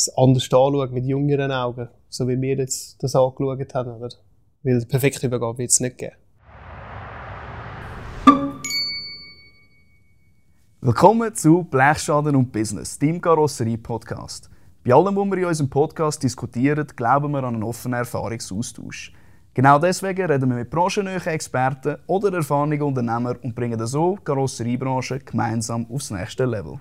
es anders anschaut, mit jüngeren Augen, so wie wir jetzt das angeschaut haben. Oder? Weil perfekt Übergabe wird es nicht geben. Willkommen zu Blechschaden und Business, dem Karosserie-Podcast. Bei allem, was wir in unserem Podcast diskutieren, glauben wir an einen offenen Erfahrungsaustausch. Genau deswegen reden wir mit branchennahen Experten oder erfahrenen Unternehmern und bringen so die Karosseriebranche gemeinsam aufs nächste Level.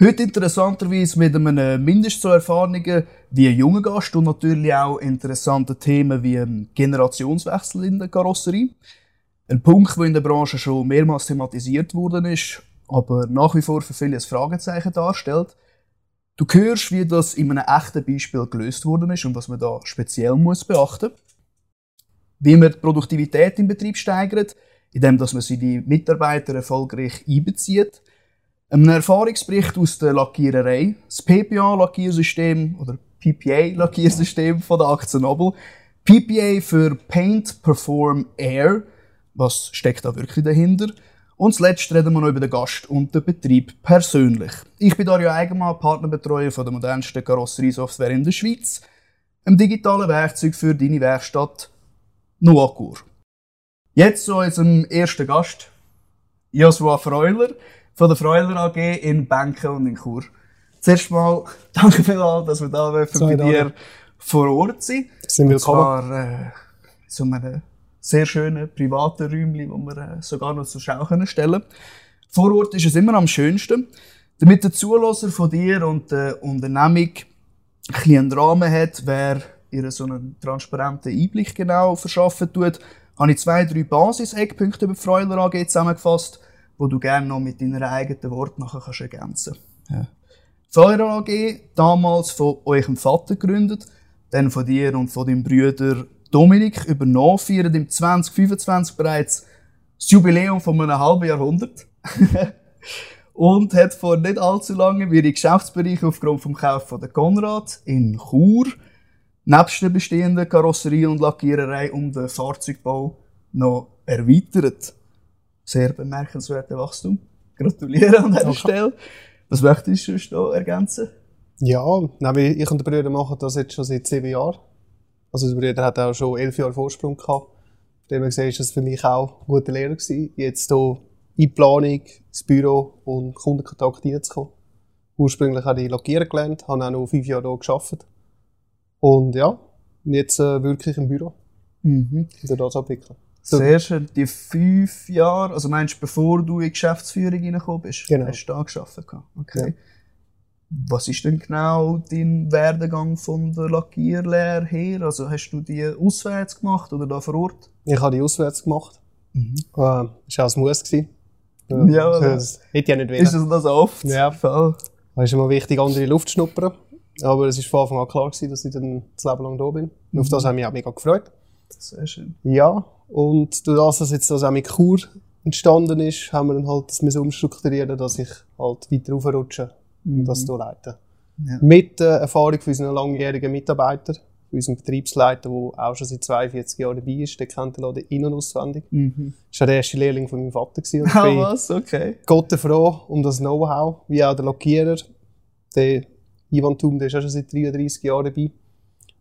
Heute interessanterweise mit einem mindestens so erfahrenen wie ein junger Gast und natürlich auch interessanten Themen wie ein Generationswechsel in der Karosserie. Ein Punkt, der in der Branche schon mehrmals thematisiert worden ist, aber nach wie vor für viele ein Fragezeichen darstellt. Du hörst, wie das in einem echten Beispiel gelöst worden ist und was man da speziell muss beachten Wie man die Produktivität im Betrieb steigert, indem man seine Mitarbeiter erfolgreich einbezieht. Ein Erfahrungsbericht aus der Lackiererei, das PPA-Lackiersystem oder PPA-Lackiersystem von der Aktie Nobel. PPA für Paint Perform Air was steckt da wirklich dahinter? Und zuletzt reden wir noch über den Gast und den Betrieb persönlich. Ich bin Dario Eigenmann, Partnerbetreuer von der modernsten Karosseriesoftware in der Schweiz, einem digitalen Werkzeug für deine Werkstatt Noakur. Jetzt zu unserem ersten Gast, Joshua Freuler von der Freuler AG in Benken und in Chur. Zuerst mal danke vielmals, dass wir da bei dir vor Ort sind. Sind willkommen. Und zwar, äh, zu einem sehr schönen privaten Räumchen, wo wir äh, sogar noch zur Schau können stellen Vor Ort ist es immer am schönsten. Damit der Zulasser von dir und der Unternehmung ein einen Rahmen hat, wer ihr so einen transparenten Einblick genau verschaffen tut, habe ich zwei, drei Basis-Eckpunkte über die Freuler AG zusammengefasst, wo du gerne noch mit deinen eigenen Worten nachher kannst ergänzen. Ja. AG, damals von eurem Vater gegründet, dann von dir und von deinem Brüder Dominik übernommen, feiern im 2025 bereits das Jubiläum von einem halben Jahrhundert. und hat vor nicht allzu lange ihre Geschäftsbereiche aufgrund vom Kauf von der Konrad in Chur nebst der bestehenden Karosserie und Lackiererei um den Fahrzeugbau noch erweitert. Sehr bemerkenswerter Wachstum. Gratuliere an dieser okay. Stelle. Was möchtest du noch ergänzen? Ja, ich und der Brüder machen das jetzt schon seit sieben Jahren. Also der Bruder hat auch schon elf Jahre Vorsprung gehabt. Von dem gesehen, ist das für mich auch ein guter Lehrer gewesen, jetzt hier in die Planung, ins Büro und Kundenkontakt reinzukommen. Ursprünglich habe ich Lackieren gelernt, habe auch noch fünf Jahre hier gearbeitet. Und ja, jetzt äh, wirklich im Büro. Mhm. Und das abwickeln. So. Sehr schön. Die fünf Jahre, also meinst du, bevor du in die Geschäftsführung reingekommen bist, genau. hast du da gearbeitet? Okay. Ja. Was ist denn genau dein Werdegang von der Lackierlehre her? Also hast du die auswärts gemacht oder da vor Ort? Ich habe die auswärts gemacht. Mhm. Äh, das war auch ein Muss. Gewesen. Ja, ja das hätte ich ja nicht wollen. Ist das das oft? Ja. Fall. Es ist immer wichtig, andere Luft zu schnuppern. Aber es war von Anfang an klar, gewesen, dass ich dann das Leben lang da bin. Mhm. Auf das habe ich mich auch mega gefreut. Sehr schön. Ja, und durch das, dass jetzt das auch mit Kur entstanden ist, haben wir dann halt das umstrukturieren, dass ich halt weiter aufrutsche mhm. das hier leiten. Ja. Mit der Erfahrung von unseren langjährigen Mitarbeitern, unserem Betriebsleiter, der auch schon seit 42 Jahren dabei ist, der kennt den Laden in- und auswendig. Mhm. Das war der erste Lehrling von meinem Vater. Gewesen. Ah, oh, was? Okay. Gott froh um das Know-how, wie auch der Lackierer. Der Ivan Thum, der ist auch schon seit 33 Jahren dabei.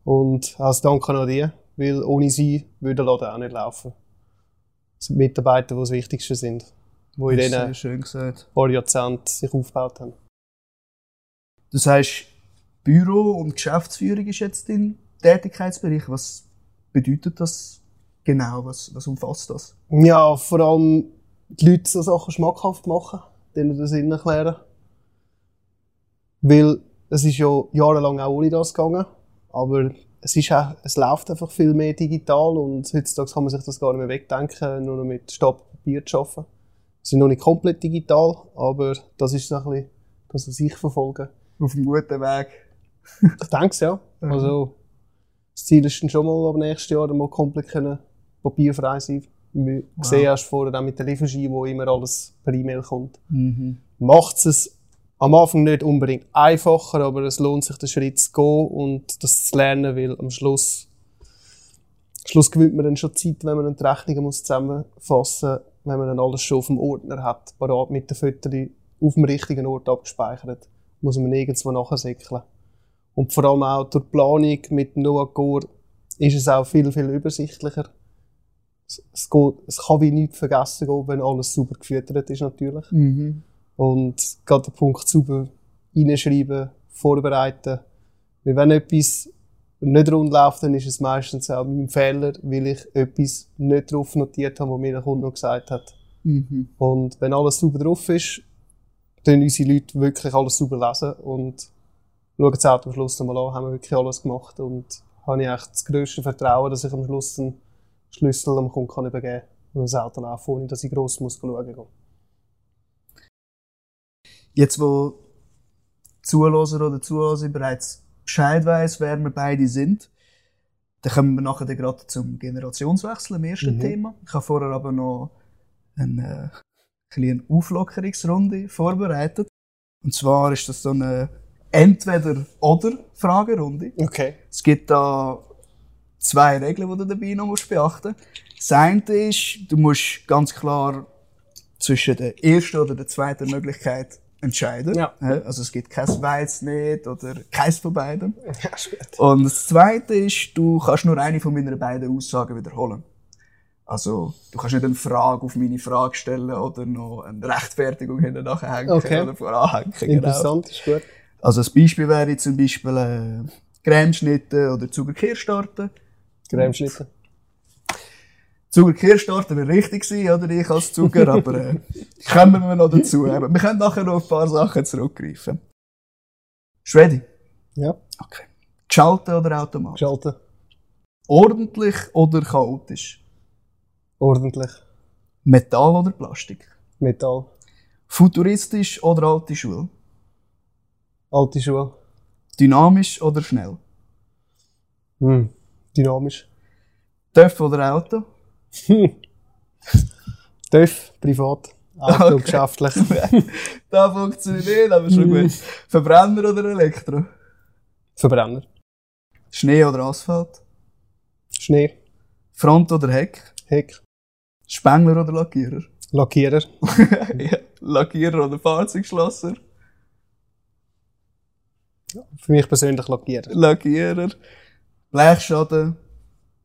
Und als Dank an dir, weil ohne sie würde der Laden auch nicht laufen. Das sind Mitarbeiter, die das Wichtigste sind, die in diesen paar Jahrzehnten sich aufgebaut haben. Das heißt, Büro und Geschäftsführung ist jetzt dein Tätigkeitsbereich. Was bedeutet das genau? Was, was umfasst das? Ja, vor allem die Leute so Sachen schmackhaft machen, denen den Sinn erklären. Weil es ist ja jahrelang auch ohne das gegangen, aber es, ist auch, es läuft einfach viel mehr digital und heutzutage kann man sich das gar nicht mehr wegdenken, nur noch mit Stab Papier zu arbeiten. Wir sind noch nicht komplett digital, aber das ist so ein bisschen das, was ich verfolge auf einem guten Weg. ich denke es, ja. Also, das Ziel ist dann schon mal ab nächstes Jahr mal komplett können papierfrei sein. Wir wow. sehen erst vorher auch mit der Lieferschein, wo immer alles per E-Mail kommt. Mhm. Macht es am Anfang nicht unbedingt einfacher, aber es lohnt sich, den Schritt zu gehen und das zu lernen, weil am Schluss, Schluss gewinnt man dann schon Zeit, wenn man die Rechnungen zusammenfassen muss, wenn man dann alles schon auf dem Ordner hat, parat mit den Fotos auf dem richtigen Ort abgespeichert muss man nirgendwo nachsäckeln. Und vor allem auch durch die Planung mit Noah Gore ist es auch viel, viel übersichtlicher. Es, geht, es kann wie nichts vergessen gehen, wenn alles sauber gefüttert ist, natürlich. Mhm. Und gerade der Punkt sauber reinschreiben, vorbereiten. Weil wenn etwas nicht rund läuft, dann ist es meistens auch mein Fehler, weil ich etwas nicht drauf notiert habe, was mir der Kunde noch gesagt hat. Mhm. Und wenn alles sauber drauf ist, dann unsere Leute wirklich alles sauber lesen und schauen es auch am Schluss nochmal an, haben wir wirklich alles gemacht und habe ich echt das grösste Vertrauen, dass ich am Schluss den Schlüssel am Kunden kann übergeben kann und das Auto laufen, ohne dass ich gross muss schauen muss. Jetzt, wo Zuhörer oder Zuhörer bereits Bescheid weiss, wer wir beide sind, dann kommen wir nachher dann gerade zum Generationswechsel, im ersten Mhm. Thema. Ich habe vorher aber noch eine äh, kleine Auflockerungsrunde vorbereitet. Und zwar ist das so eine Entweder-Oder-Fragerunde. Okay. Es gibt da zwei Regeln, die du dabei noch musst beachten musst. Das eine ist, du musst ganz klar zwischen der ersten oder der zweiten Möglichkeit entscheiden. Ja. Also es gibt kein Weiß nicht oder keins von beiden. Ja. Und das zweite ist, du kannst nur eine von meiner beiden Aussagen wiederholen. Also, du kannst nicht eine Frage auf meine Frage stellen oder noch eine Rechtfertigung hinten nachhängen Okay. oder voranhängen. Genau. Interessant, ist gut. Also, ein Beispiel wäre zum Beispiel äh, Cremeschnitte oder Zuckerkirschtorte. Cremeschnitte. Zuckerkirschtorte wäre richtig gewesen, oder ich als Zucker, aber äh, kommen wir noch dazu. Aber wir können nachher noch auf ein paar Sachen zurückgreifen. Ready? Ja, Okay. Geschaltet oder automatisch? geschalten. Ordentlich oder chaotisch? Ordentlich. Metall oder Plastik? Metall. Futuristisch oder alte Schule? Alte Schule. Dynamisch oder schnell? Hm. Dynamisch. TÜV oder Auto? TÜV, privat. Auto, Okay. geschäftlich. da funktioniert, aber schon gut. Verbrenner oder Elektro? Verbrenner. Schnee oder Asphalt? Schnee. Front oder Heck? Heck. Spengler oder Lackierer? Lackierer. ja. Lackierer oder Fahrzeugschlosser? Für mich persönlich Lackierer. Lackierer. Blechschaden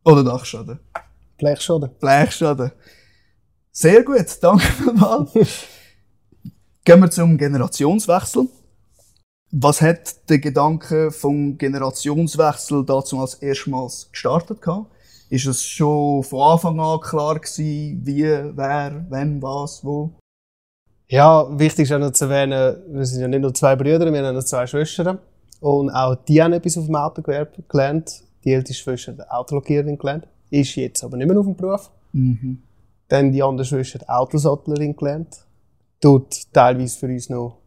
oder Dachschaden? Blechschaden. Blechschaden. Sehr gut, danke vielmals. Gehen wir zum Generationswechsel. Was hat der Gedanke vom Generationswechsel dazu als erstmals gestartet gehabt? Ist es schon von Anfang an klar gewesen, wie, wer, wenn, was, wo? Ja, wichtig ist auch noch zu erwähnen, wir sind ja nicht nur zwei Brüder, wir haben noch zwei Schwestern. Und auch die haben etwas auf dem Autogewerbe gelernt. Die älteste Schwester hat Autolackiererin gelernt. Ist jetzt aber nicht mehr auf dem Beruf. Mhm. Dann die andere Schwester hat Autosattlerin gelernt. Tut teilweise für uns noch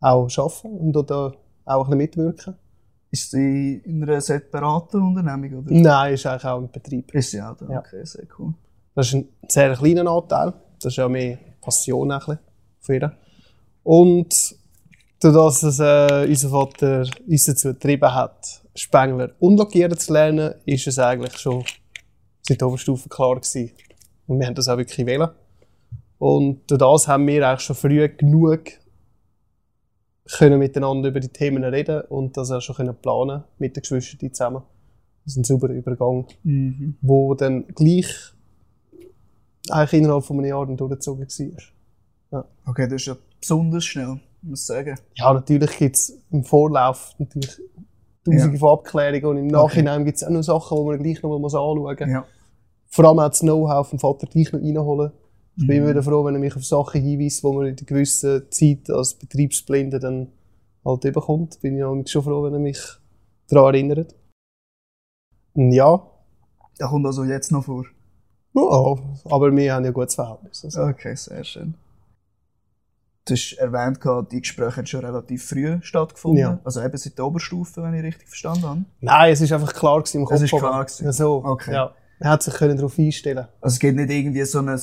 auch arbeiten und dort auch ein bisschen mitwirken. Ist sie in einer separaten Unternehmung, oder? Nein, ist eigentlich auch im Betrieb. Ist sie auch da? Ja. Okay, sehr cool. Das ist ein sehr kleiner Anteil. Das ist ja mehr Passion ein bisschen für ihn. Und dadurch, dass äh, unser Vater uns dazu getrieben hat, Spengler und Lackieren zu lernen, ist es eigentlich schon seit der Oberstufe klar gewesen. Und wir haben das auch wirklich wählen. Und durch das haben wir eigentlich schon früh genug können miteinander über die Themen reden und das auch schon können planen mit den Geschwistern zusammen. Das ist ein sauberer Übergang Mhm. wo dann gleich eigentlich innerhalb von einem Jahr dann durchgezogen war. Okay, das ist ja besonders schnell, muss ich sagen. Ja, natürlich gibt es im Vorlauf natürlich tausende von Abklärungen und im Nachhinein gibt es auch noch Sachen, die man gleich noch mal anschauen muss. Ja. Vor allem auch das Know-how vom Vater gleich noch reinholen. Ich bin Mhm. immer wieder froh, wenn er mich auf Sachen hinweist, wo man in einer gewissen Zeit als Betriebsblinde dann halt überkommt. Bin ich auch schon froh, wenn er mich daran erinnert. Und ja, Da kommt also jetzt noch vor. ja, aber wir haben ja ein gutes Verhältnis. Also. Okay, sehr schön. Du hast erwähnt, die Gespräche haben schon relativ früh stattgefunden. Ja. Also eben seit der Oberstufe, wenn ich richtig verstanden habe. Nein, es ist einfach klar gewesen im Kopf. Es ist klar gewesen. Ja, so. Okay. Ja. Er hat sich können darauf einstellen. Also es gibt nicht irgendwie so ein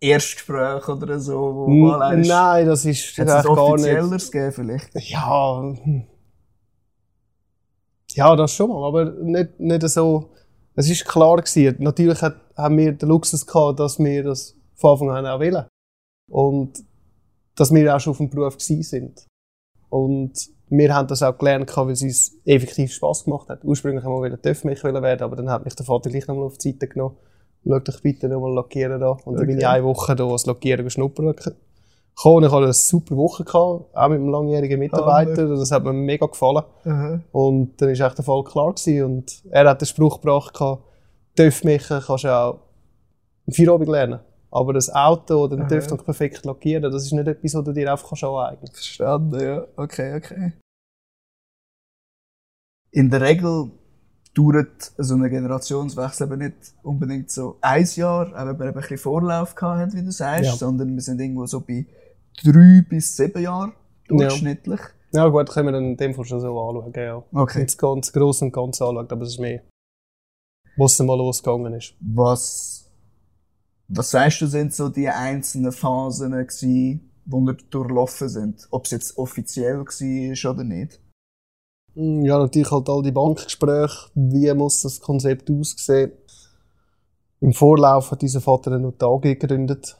Erstgespräch oder so, wo N- mal einer ist. Nein, das ist es ein gar nicht. offizielleres gegeben vielleicht? Ja. Ja, das schon mal, aber nicht, nicht so. Es ist klar gewesen. Natürlich hat, haben wir den Luxus gehabt, dass wir das von Anfang an auch wählen. Und dass wir auch schon auf dem Beruf sind. Und wir haben das auch gelernt, weil es uns effektiv Spass gemacht hat. Ursprünglich haben wir wieder TÜV-Mich werden, aber dann hat mich der Vater gleich nochmal auf die Seite genommen. Schau dich bitte nochmal lackieren da. Und okay. dann bin ich eine Woche da als Lackieren geschnuppert. Ich hatte eine super Woche gehabt, auch mit einem langjährigen Mitarbeiter. Oh, das hat mir mega gefallen. -huh. Und dann war echt der Fall klar gewesen. Und er hat den Spruch gebracht, TÜV-Mich kannst du auch im Feierabend lernen. Aber das Auto oder den noch perfekt lackieren, das ist nicht etwas, was du dir einfach kannst aneignen. Verstanden, ja. Okay, okay. In der Regel dauert so ein Generationswechsel eben nicht unbedingt so ein Jahr, auch wenn wir eben ein bisschen Vorlauf hatten, wie du sagst, ja. sondern wir sind irgendwo so bei drei bis sieben Jahren durchschnittlich. Ja, ja gut, können wir dann in dem Fall schon so anschauen, ja. Okay. Das ganz groß und ganz anschauen, aber es ist mehr, was mal losgegangen ist. Was was sagst du, sind so die einzelnen Phasen gewesen, die wir durchlaufen sind? Ob es jetzt offiziell war oder nicht? Hm, ja, natürlich halt all die Bankgespräche. Wie muss das Konzept aussehen? Im Vorlauf hat unser Vater eine Notar gegründet.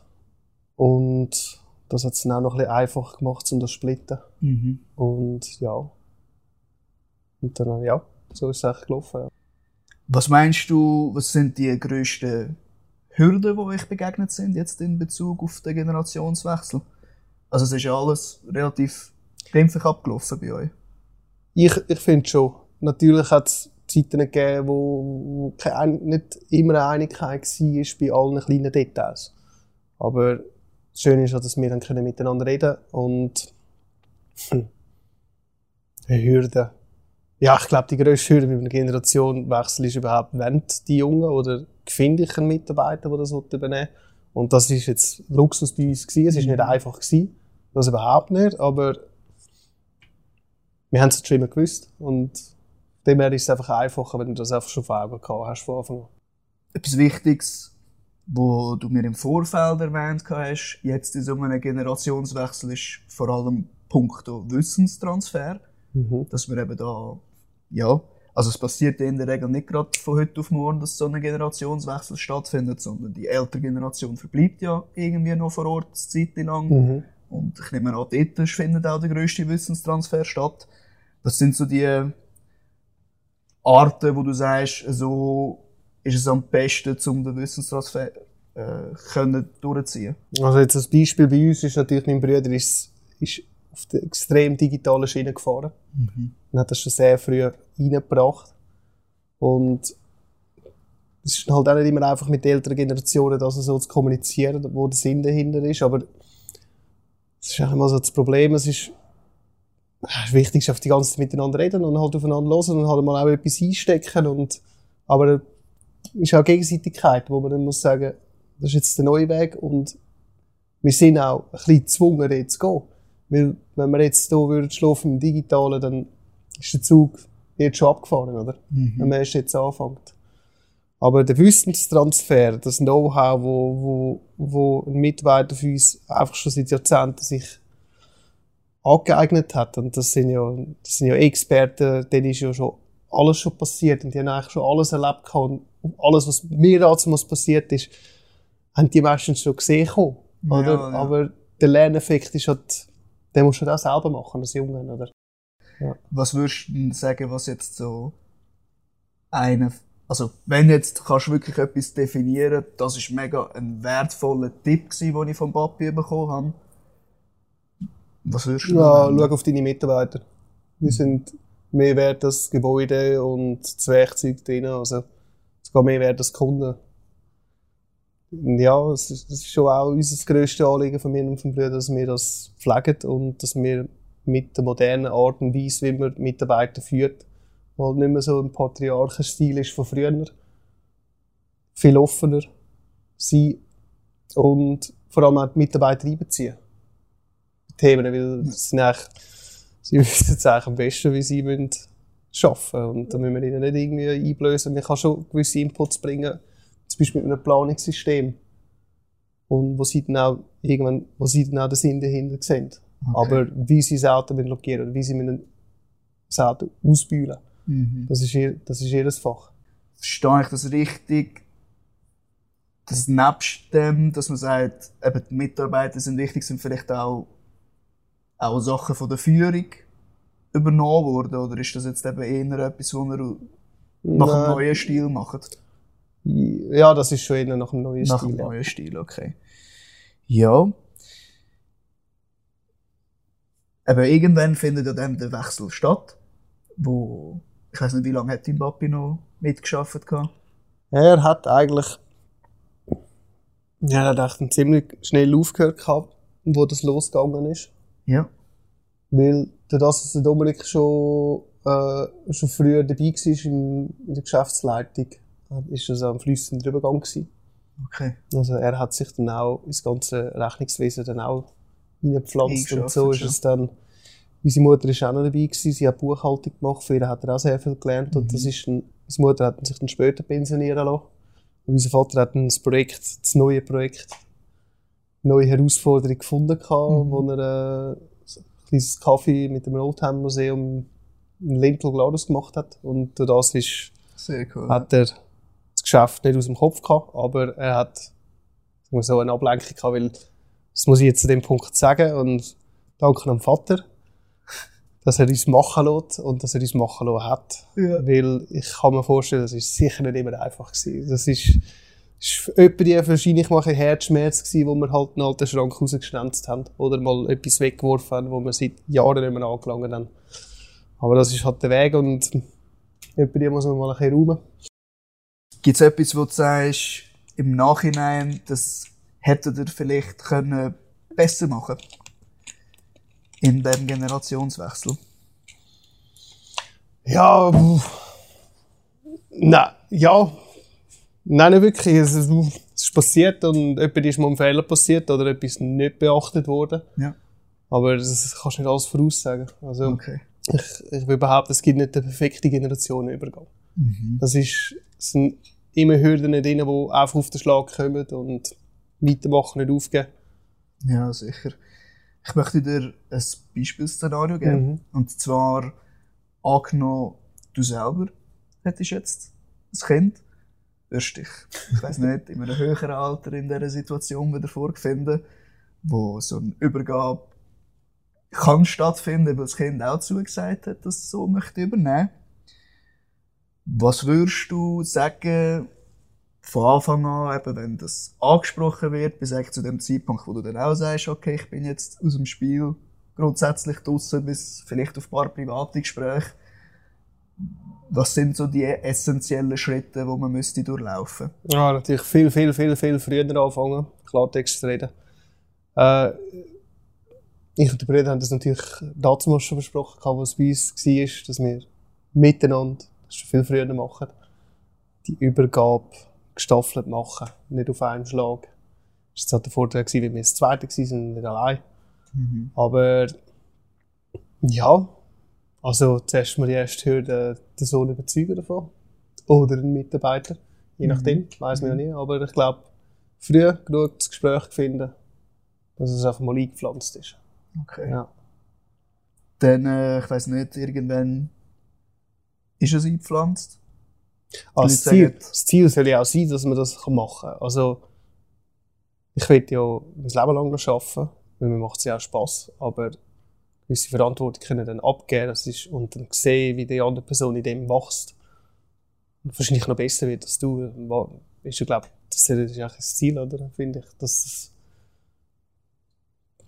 Und das hat es dann auch noch ein bisschen einfach gemacht, um das zu splitten. Mhm. Und ja. Und dann, ja, so ist es eigentlich gelaufen. Ja. Was meinst du, was sind die grössten Hürden, die euch begegnet sind, jetzt in Bezug auf den Generationswechsel? Also es ist ja alles relativ glimpflich abgelaufen bei euch. Ich, ich finde schon. Natürlich hat es Zeiten gegeben, wo, wo nicht immer eine Einigkeit war bei allen kleinen Details. Aber das Schöne ist, dass wir dann miteinander reden und hm, eine Hürde. Ja, ich glaube, die grösste Hürde bei einem Generationenwechsel ist überhaupt, wenn die Jungen oder finde ich einen Mitarbeiter, der das übernehmen will. Und das ist jetzt Luxus bei uns gewesen. Es ist nicht mhm. einfach gewesen. Das überhaupt nicht. Aber wir haben es schon immer gewusst. Und dem her ist es einfach einfacher, wenn du das einfach schon vor Augen gehabt hast von Anfang an. Etwas Wichtiges, wo du mir im Vorfeld erwähnt hast, jetzt in so einem Generationswechsel ist vor allem punkto Wissenstransfer. Mhm. Dass wir eben da, ja, also es passiert in der Regel nicht gerade von heute auf morgen, dass so ein Generationswechsel stattfindet, sondern die ältere Generation verbleibt ja irgendwie noch vor Ort eine Zeit lang. Mhm. Und ich nehme an, dort findet auch der grösste Wissenstransfer statt. Das sind so die Arten, wo du sagst, so ist es am besten, um den Wissenstransfer äh, können durchziehen. Also jetzt als Beispiel bei uns ist natürlich mein Bruder ist, ist auf der extrem digitalen Schiene gefahren. Mhm. Und hat das schon sehr früh reingebracht. Und es ist halt auch nicht immer einfach mit den älteren Generationen das so zu kommunizieren, wo der Sinn dahinter ist. Aber es ist auch immer so das Problem, es ist, es wichtig, auf die ganze Zeit miteinander reden und halt aufeinander hören und halt mal auch etwas einstecken. Und, aber es ist auch Gegenseitigkeit, wo man dann muss sagen, das ist jetzt der neue Weg und wir sind auch ein bisschen gezwungen, dort zu gehen. Weil, wenn wir jetzt hier würden schlafen im Digitalen, dann ist der Zug jetzt schon abgefahren, oder? Mhm. Wenn man erst jetzt anfängt. Aber der Wissenstransfer, das Know-how, wo, wo, wo ein Mitarbeiter für uns einfach schon seit Jahrzehnten sich angeeignet hat, und das sind ja, das sind ja Experten, denen ist ja schon alles schon passiert, und die haben eigentlich schon alles erlebt gehabt, und alles, was mir dazu passiert ist, haben die meistens schon gesehen, oder? Ja, ja. Aber der Lerneffekt ist halt den musst du das selber machen, als Junge, oder? Ja. Was würdest du sagen, was jetzt so eine, also wenn jetzt kannst du wirklich etwas definieren, das ist mega ein wertvoller Tipp gewesen, den ich vom Papi bekommen habe. Was würdest du Ja, schau auf deine Mitarbeiter. Die sind mehr wert als Gebäude und das Werkzeug drin, also es geht mehr wert als Kunden ja, es ist, schon auch unser grösstes Anliegen von mir und von Brüdern, dass wir das pflegen und dass wir mit der modernen Art und Weise, wie man Mitarbeiter führt, weil nicht mehr so ein Patriarchenstil ist von früher, viel offener sein und vor allem auch die Mitarbeiter einbeziehen. Die Themen, weil sie, sie wissen es eigentlich am besten, wie sie arbeiten müssen. Und da müssen wir ihnen nicht irgendwie einblößen. Man kann schon gewisse Inputs bringen, zum Beispiel mit einem Planungssystem. Und wo sie dann auch, irgendwann, wo sie dann auch den Sinn dahinter sehen. Okay. Aber wie sie das Auto blockieren oder wie sie das Auto ausbühlen, mhm. das, ist ihr, das ist ihr Fach. Verstehe ich das richtig? Dass nebst dem, dass man sagt, eben die Mitarbeiter sind wichtig, sind vielleicht auch auch Sachen von der Führung übernommen worden? Oder ist das jetzt eben eher etwas, was ihr nach einem neuen Stil macht? Ja, das ist schon eher nach einem neuen nach Stil. Nach einem neuen Stil, okay. Ja. Aber irgendwann findet ja dann der Wechsel statt, wo ich weiß nicht, wie lange hat Mbappé noch mitgeschafft gehabt? Er hat eigentlich ja, er hat ziemlich schnell aufgehört gehabt, wo das losgegangen ist. Ja. Weil dadurch, dass der Dominik schon, äh, schon früher dabei war in, in der Geschäftsleitung, ist er so am fließenden Übergang gewesen. Okay. Also er hat sich dann auch ins ganze Rechnungswesen dann auch hineingepflanzt und so ist es dann. Unsere Mutter ist auch noch dabei gewesen, sie hat Buchhaltung gemacht, für ihn hat er auch sehr viel gelernt mhm. und das ist dann, unsere Mutter hat sich dann später pensionieren lassen. Und unser Vater hat ein Projekt, das neue Projekt, eine neue Herausforderung gefunden gehabt, mhm. wo er äh, ein kleines Kaffee mit dem Oldtimer Museum in Lintel Gladus gemacht hat und durch das ist, cool, hat er das Geschäft nicht aus dem Kopf gehabt, aber er hat so eine Ablenkung gehabt, weil das muss ich jetzt zu dem Punkt sagen und danke am Vater, dass er uns machen lässt und dass er uns machen lassen hat. Ja. Weil ich kann mir vorstellen, das ist sicher nicht immer einfach gewesen. Das ist, ist etwa die wahrscheinlich mal ein Herzschmerz gewesen, wo wir halt einen alten Schrank rausgeschnänzt haben oder mal etwas weggeworfen haben, wo wir seit Jahren nicht mehr angelangt haben. Aber das ist halt der Weg und etwa die muss man mal ein bisschen räumen. Gibt es etwas, wo du sagst, im Nachhinein, das hättet ihr vielleicht können besser machen in dem Generationswechsel? Ja, nein, ja, nein, nicht wirklich. Es ist, es ist passiert und etwas ist mal ein Fehler passiert oder etwas nicht beachtet worden. Ja. Aber das kannst du nicht alles voraussagen. Also, okay. ich, ich will behaupten, es gibt nicht den perfekten Generationenübergang. Mhm. Das ist, sind immer Hürden drin, die einfach auf den Schlag kommen und weitermachen, nicht aufgeben. Ja, sicher. Ich möchte dir ein Beispielszenario geben. Mhm. Und zwar, angenommen, du selber hättest jetzt ein Kind, wirst dich, ich weiß nicht, in einem höheren Alter in dieser Situation wieder vorfinden, wo so eine Übergabe kann stattfinden, weil das Kind auch zugesagt hat, dass es so möchte übernehmen. Was würdest du sagen, von Anfang an, eben, wenn das angesprochen wird, bis zu dem Zeitpunkt, wo du dann auch sagst, okay, ich bin jetzt aus dem Spiel grundsätzlich draussen, bis vielleicht auf ein paar private Gespräche. Was sind so die essentiellen Schritte, die man müsste durchlaufen müsste? Ja, natürlich viel, viel, viel, viel früher anfangen, Klartext zu reden. Äh, ich und der Bruder haben das natürlich damals schon besprochen, was bei uns war, dass wir miteinander, das schon viel früher machen, die Übergabe gestaffelt machen, nicht auf einen Schlag. Das war halt der Vorteil, weil wir das Zweite waren, nicht allein. Mhm. Aber ja, also zuerst mal die erste Hürde, den Sohn überzeugen davon. Oder einen Mitarbeiter, je mhm. nachdem, weiß man ja nie. Aber ich glaube, früh genug das Gespräch finden, dass es einfach mal eingepflanzt ist. Okay. Ja. Dann, äh, ich weiß nicht, irgendwann ist es eingepflanzt? Also das, Ziel, das Ziel soll ja auch sein, dass man das machen kann. Also, ich will ja mein Leben lang noch arbeiten, weil mir macht es ja auch Spass, aber gewisse Verantwortung können dann abgeben das ist, und dann sehen, wie die andere Person in dem wächst. Und wahrscheinlich noch besser wird als du. Ist ja, glaube das ist eigentlich das Ziel, oder? Finde ich, dass es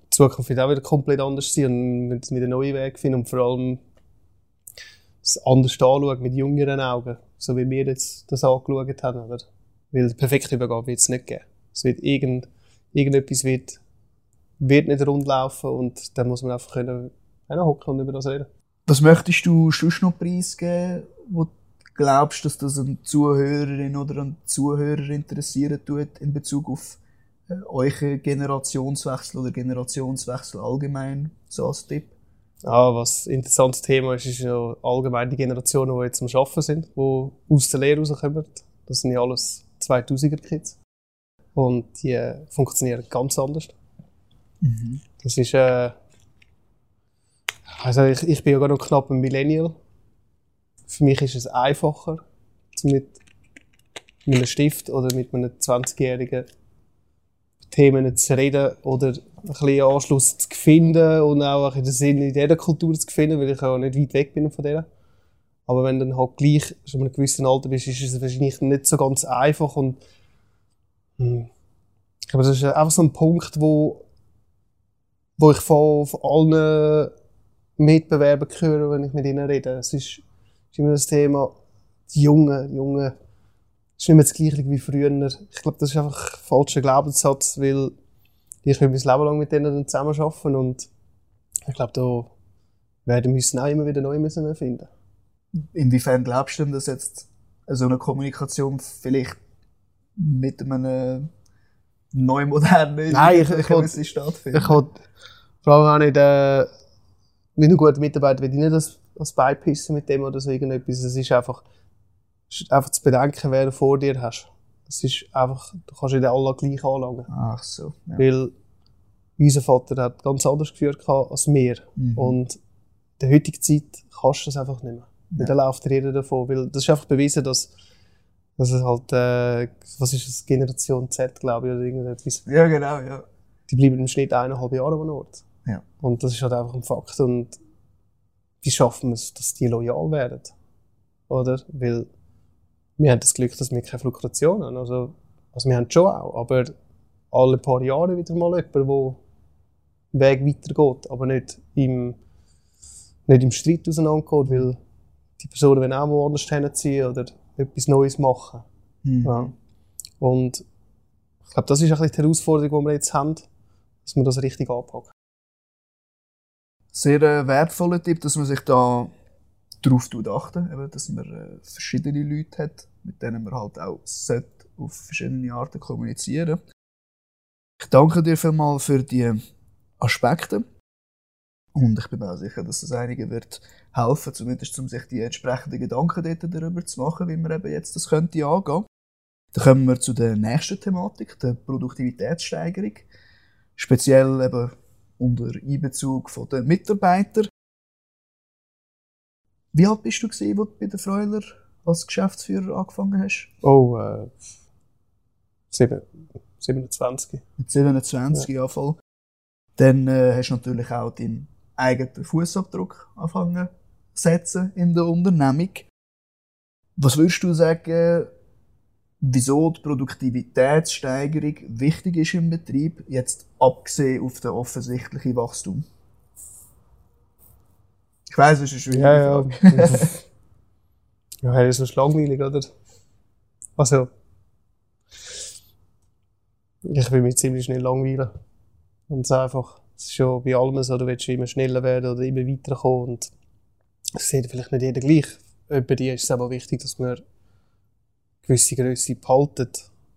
die Zukunft wird auch wieder komplett anders sein und wir müssen wieder neue Wege finden und vor allem das anders anschauen mit jüngeren Augen so wie wir jetzt das angeschaut haben. Oder? Weil die perfekte Übergabe wird es nicht geben. Es wird irgend, irgendetwas wird, wird nicht rund laufen und dann muss man einfach können, hocken und über das reden. Was möchtest du sonst noch preisgeben, wo du glaubst, dass das eine Zuhörerin oder einen Zuhörer interessieren tut in Bezug auf äh, euren Generationswechsel oder Generationswechsel allgemein, so als Tipp? Ja, was ein interessantes Thema ist, ist ja allgemein die Generationen, die jetzt am Arbeiten sind, die aus der Lehre rauskommen. Das sind ja alles 2000er-Kids. Und die äh, funktionieren ganz anders. Mhm. Das ist, äh, also ich, ich bin ja gerade noch knapp ein Millennial. Für mich ist es einfacher, mit, mit einem Stift oder mit einem 20-jährigen Themen zu reden oder ein bisschen Anschluss zu finden und auch ein den Sinn in dieser Kultur zu finden, weil ich auch nicht weit weg bin von der. Aber wenn du dann halt gleich schon in einem gewissen Alter bist, ist es wahrscheinlich nicht so ganz einfach und hm. ich glaube, das ist einfach so ein Punkt, wo, wo ich von, von allen Mitbewerbern höre, wenn ich mit ihnen rede. Es ist, ist immer das Thema, die Jungen, die Jungen, ist nicht mehr das Gleiche wie früher. Ich glaube, das ist einfach ein falscher Glaubenssatz, weil ich will mein Leben lang mit denen zusammenarbeiten und ich glaube, da werden wir uns auch immer wieder neu müssen erfinden Inwiefern glaubst du denn, dass jetzt so eine Kommunikation vielleicht mit einem neuen modernen Nein, ich, ich, ich? Ich will vor allem auch nicht, äh, mit einem guten Mitarbeiter will ich nicht das, das beipissen mit dem oder so irgendetwas. Es ist einfach, einfach zu bedenken, wer du vor dir hast. Es ist einfach, du kannst nicht alle gleich anlangen. Ach so. Ja. Weil unser Vater hat ganz anders geführt als wir. Mhm. Und in der heutigen Zeit kannst du das einfach nicht mehr. Ja. Da läuft jeder davon. Weil das ist einfach bewiesen, dass, dass es halt, äh, was ist das, Generation Z, glaube ich, oder irgendetwas. Ja, genau, ja. Die bleiben im Schnitt eineinhalb Jahre an Ort. Ja. Und das ist halt einfach ein Fakt. Und wie schaffen wir es, dass die loyal werden? Oder? Weil wir haben das Glück, dass wir keine Fluktuation haben. Also, also wir haben schon auch, aber alle paar Jahre wieder mal jemand, der den Weg weitergeht, aber nicht im, nicht im Streit auseinandergeht, weil die Personen wollen auch woanders hinziehen oder etwas Neues machen. Mhm. Ja. Und ich glaube, das ist ein bisschen die Herausforderung, die wir jetzt haben, dass wir das richtig anpacken. Sehr äh, wertvoller Tipp, dass man sich da darauf achten eben, dass man äh, verschiedene Leute hat, mit denen man halt auch auf verschiedene Arten kommunizieren Ich danke dir vielmals für die Aspekte. Und ich bin mir auch sicher, dass es einigen wird helfen, zumindest um sich die entsprechenden Gedanken darüber zu machen, wie man eben jetzt das könnte angehen. Dann kommen wir zu der nächsten Thematik, der Produktivitätssteigerung. Speziell eben unter Einbezug der Mitarbeiter. Wie alt bist du gewesen, als du bei der Freuler als Geschäftsführer angefangen hast? Oh, äh, 27. Mit 27 ja. voll. Dann äh, hast du natürlich auch deinen eigenen Fußabdruck anfangen zu setzen in der Unternehmung. Was würdest du sagen, wieso die Produktivitätssteigerung wichtig ist im Betrieb, jetzt abgesehen auf das offensichtliche Wachstum? Ich weiß, es ist eine schwierige ja, Frage. Ja, ja, das ist langweilig, oder? Also, ich will mich ziemlich schnell langweilen. Und es einfach, es ist schon bei allem so, du willst immer schneller werden oder immer weiterkommen. Und das sieht vielleicht nicht jeder gleich. Bei dir ist es aber wichtig, dass man gewisse Größe behalten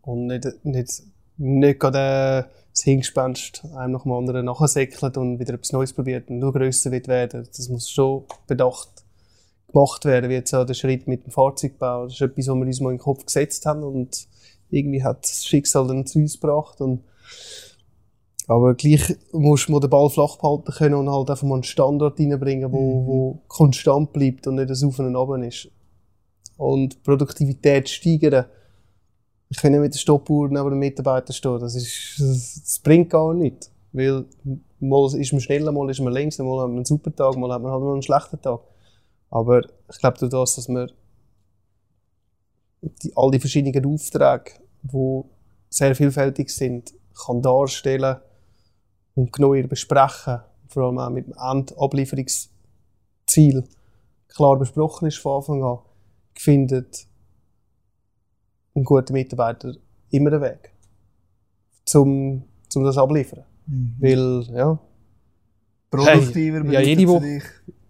und nicht, nicht, nicht gerade das Hingespenst einem nach dem anderen nachsäckelt und wieder etwas Neues probiert und nur grösser wird werden. Das muss schon bedacht gemacht werden, wie jetzt auch der Schritt mit dem Fahrzeugbau. Das ist etwas, was wir uns mal in den Kopf gesetzt haben und irgendwie hat das Schicksal dann zu uns gebracht und aber gleich musst du den Ball flach behalten können und halt einfach mal einen Standard reinbringen, wo, mhm. wo konstant bleibt und nicht ein Auf und Ab ist. Und Produktivität steigern. Ich kann nicht mit der Stoppuhr neben den Mitarbeitern stehen. Das, ist, das, das bringt gar nichts. Weil mal ist man schneller, mal ist man längst, mal hat man einen super Tag, mal hat man halt mal einen schlechten Tag. Aber ich glaube durch das, dass man die, all die verschiedenen Aufträge, die sehr vielfältig sind, kann darstellen und genau besprechen, vor allem auch mit dem Endablieferungsziel klar besprochen ist von Anfang an, findet ein guter Mitarbeiter immer einen Weg, um, um das abliefern. Mhm. Weil, ja. Produktiver, hey, ja, jede Woche.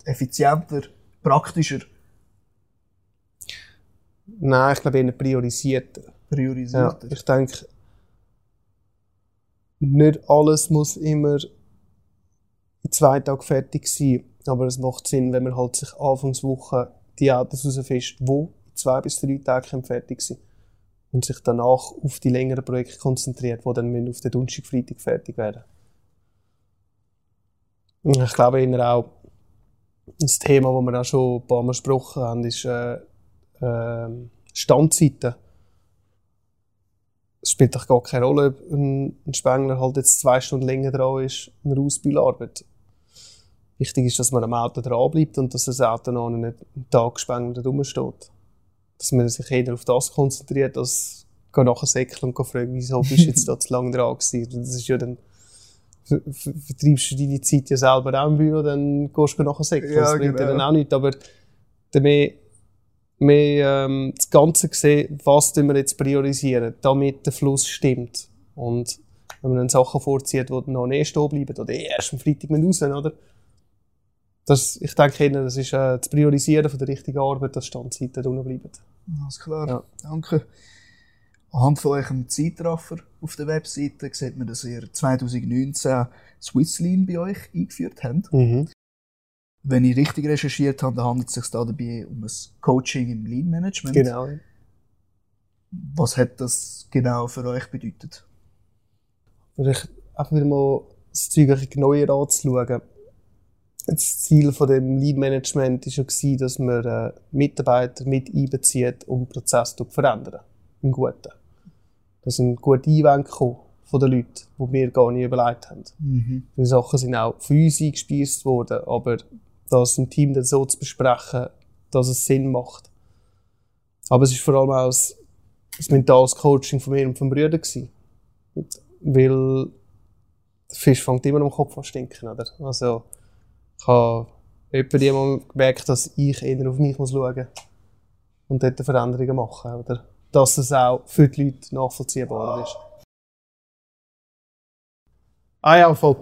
effizienter, praktischer. Nein, ich glaube eher priorisierter. Priorisierter. Ja, ich denke, nicht alles muss immer in zwei Tagen fertig sein, aber es macht Sinn, wenn man halt sich Anfangswoche die Autos herausfischt, die in zwei bis drei Tagen fertig sind und sich danach auf die längeren Projekte konzentriert, die dann auf den Donnerstag, fertig werden. Ich glaube eher auch, das Thema, das wir auch schon ein paar Mal besprochen haben, ist äh, äh, Standzeiten es spielt doch gar keine Rolle, ob ein, ein Spengler halt jetzt zwei Stunden länger dran ist, eine Ausbildarbeit. Wichtig ist, dass man am Auto dranbleibt und dass das Auto noch einen Tag Spengler rumsteht. Dass man sich eher auf das konzentriert, als nachher säckeln und fragen, wieso bist du jetzt da zu lange dran gewesen. Das ist ja dann, vertreibst du deine Zeit ja selber auch im Büro, dann gehst du nachher säckeln. Ja, das bringt genau. dir dann auch nichts. Aber der mehr, mehr ähm, das Ganze sehen, was wir jetzt priorisieren, damit der Fluss stimmt. Und wenn man dann Sachen vorzieht, die dann noch nicht stehen bleiben, oder erst am Freitag mit raus, oder? Das, ich denke, Ihnen, das ist äh, das Priorisieren von der richtigen Arbeit, dass Standzeiten da unten bleiben. Alles klar, Ja. danke. Anhand von eurem Zeitraffer auf der Webseite sieht man, dass ihr 2019 Swissline bei euch eingeführt habt. Mhm. Wenn ich richtig recherchiert habe, dann handelt es sich da dabei um ein Coaching im Lean Management. Genau. Was hat das genau für euch bedeutet? Vielleicht einfach mal das Zeug ein bisschen neuer anzuschauen. Das Ziel von dem Lead Management war ja, gewesen, dass man äh, Mitarbeiter mit einbezieht, um den Prozess zu verändern. Im Guten. Da sind gute Einwände gekommen von den Leuten, die wir gar nicht überlegt haben. Mhm. Die Sachen sind auch von uns eingespeist worden, aber das im Team dann so zu besprechen, dass es Sinn macht. Aber es ist vor allem auch ein mentales Coaching von mir und vom Brüder gewesen. Und Weil der Fisch fängt immer am Kopf an zu stinken, oder? Also, ich habe etwa mal gemerkt, dass ich eher auf mich muss schauen muss und dort Veränderungen machen, oder? Dass es auch für die Leute nachvollziehbar ist. Ah ja, voll.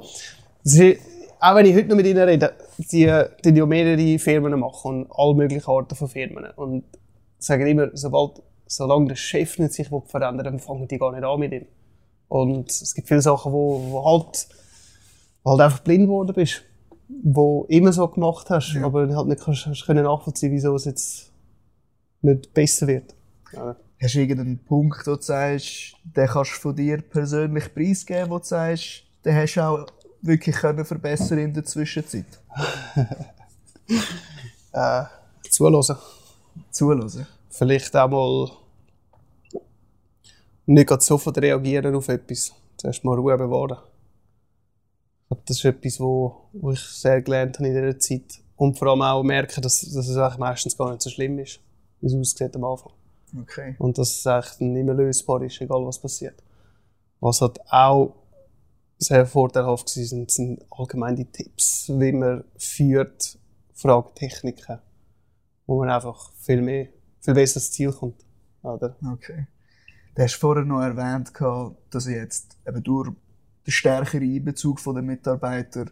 Sie, auch wenn ich heute noch mit ihnen rede, sie äh, die ja mehrere Firmen machen und alle möglichen Arten von Firmen. Und sagen immer, sobald, solange der Chef nicht sich verändern will, dann fangen die gar nicht an mit ihm. Und es gibt viele Sachen, wo, wo halt, wo halt einfach blind geworden bist. Wo immer so gemacht hast, Ja. aber halt nicht kannst, hast können nachvollziehen, wieso es jetzt nicht besser wird. Ja. Hast du irgendeinen Punkt, wo du sagst, den kannst du von dir persönlich preisgeben, wo du sagst, den hast du auch wirklich können verbessern in der Zwischenzeit? Äh, zuhören. Zuhören. vielleicht auch mal nicht sofort reagieren auf etwas. Zuerst mal Ruhe bewahren. Ich das ist etwas, wo, wo ich sehr gelernt habe in dieser Zeit. Und vor allem auch merken, dass, dass es eigentlich meistens gar nicht so schlimm ist, wie es aussieht am Anfang. Okay. Und dass es eigentlich nicht mehr lösbar ist, egal was passiert. Was halt auch sehr vorteilhaft war, sind, sind allgemein die Tipps, wie man führt, Fragetechniken, wo man einfach viel mehr, viel besser ans Ziel kommt. Oder? Okay. Du hast vorher noch erwähnt, dass jetzt eben durch den stärkeren Einbezug der Mitarbeiter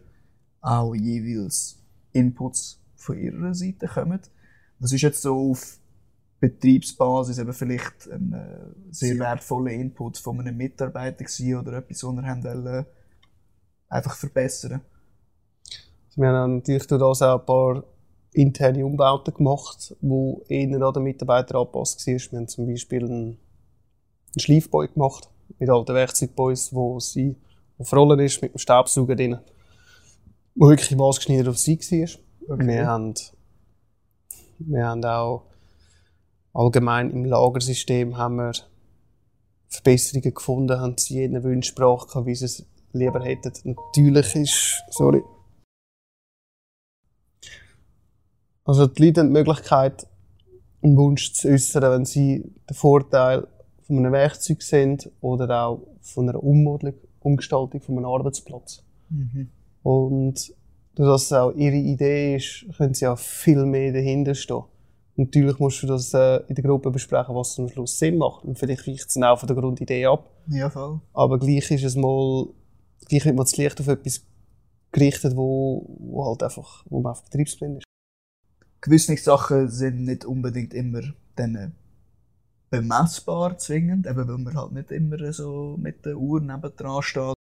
auch jeweils Inputs von ihrer Seite kommen. Was ist jetzt so auf Betriebsbasis eben vielleicht ein äh, sehr wertvoller Input von einem Mitarbeiter gewesen oder etwas, was wir haben wollen, einfach verbessern? Wir haben natürlich durch das auch ein paar interne Umbauten gemacht, die eher an den Mitarbeiter angepasst waren. Wir haben zum Beispiel einen, einen Schleifboy gemacht, mit alten Werkzeugboys, wo sie auf Rollen ist, mit dem Staubsauger drin, wo wirklich maßgeschneidert auf sie war. Okay. Wir, haben, wir haben auch allgemein im Lagersystem haben wir Verbesserungen gefunden, haben sie jeden Wunsch gesprochen, wie sie es lieber hätten. Natürlich ist, sorry, Also die Leute haben die Möglichkeit, einen Wunsch zu äußern, wenn sie den Vorteil von einem Werkzeug sehen oder auch von einer Ummodelung, Umgestaltung von einem Arbeitsplatz. Mhm. Und dadurch, dass es auch ihre Idee ist, können sie auch viel mehr dahinter stehen. Natürlich musst du das äh, in der Gruppe besprechen, was am Schluss Sinn macht. Und vielleicht weicht es dann auch von der Grundidee ab. Ja, voll. Aber gleich ist es mal, gleich wird man das Licht auf etwas gerichtet, wo, wo halt einfach, wo man einfach betriebsblind ist. gewisse Sachen sind nicht unbedingt immer dann äh, bemessbar zwingend, eben weil man halt nicht immer so mit der Uhr nebendran steht.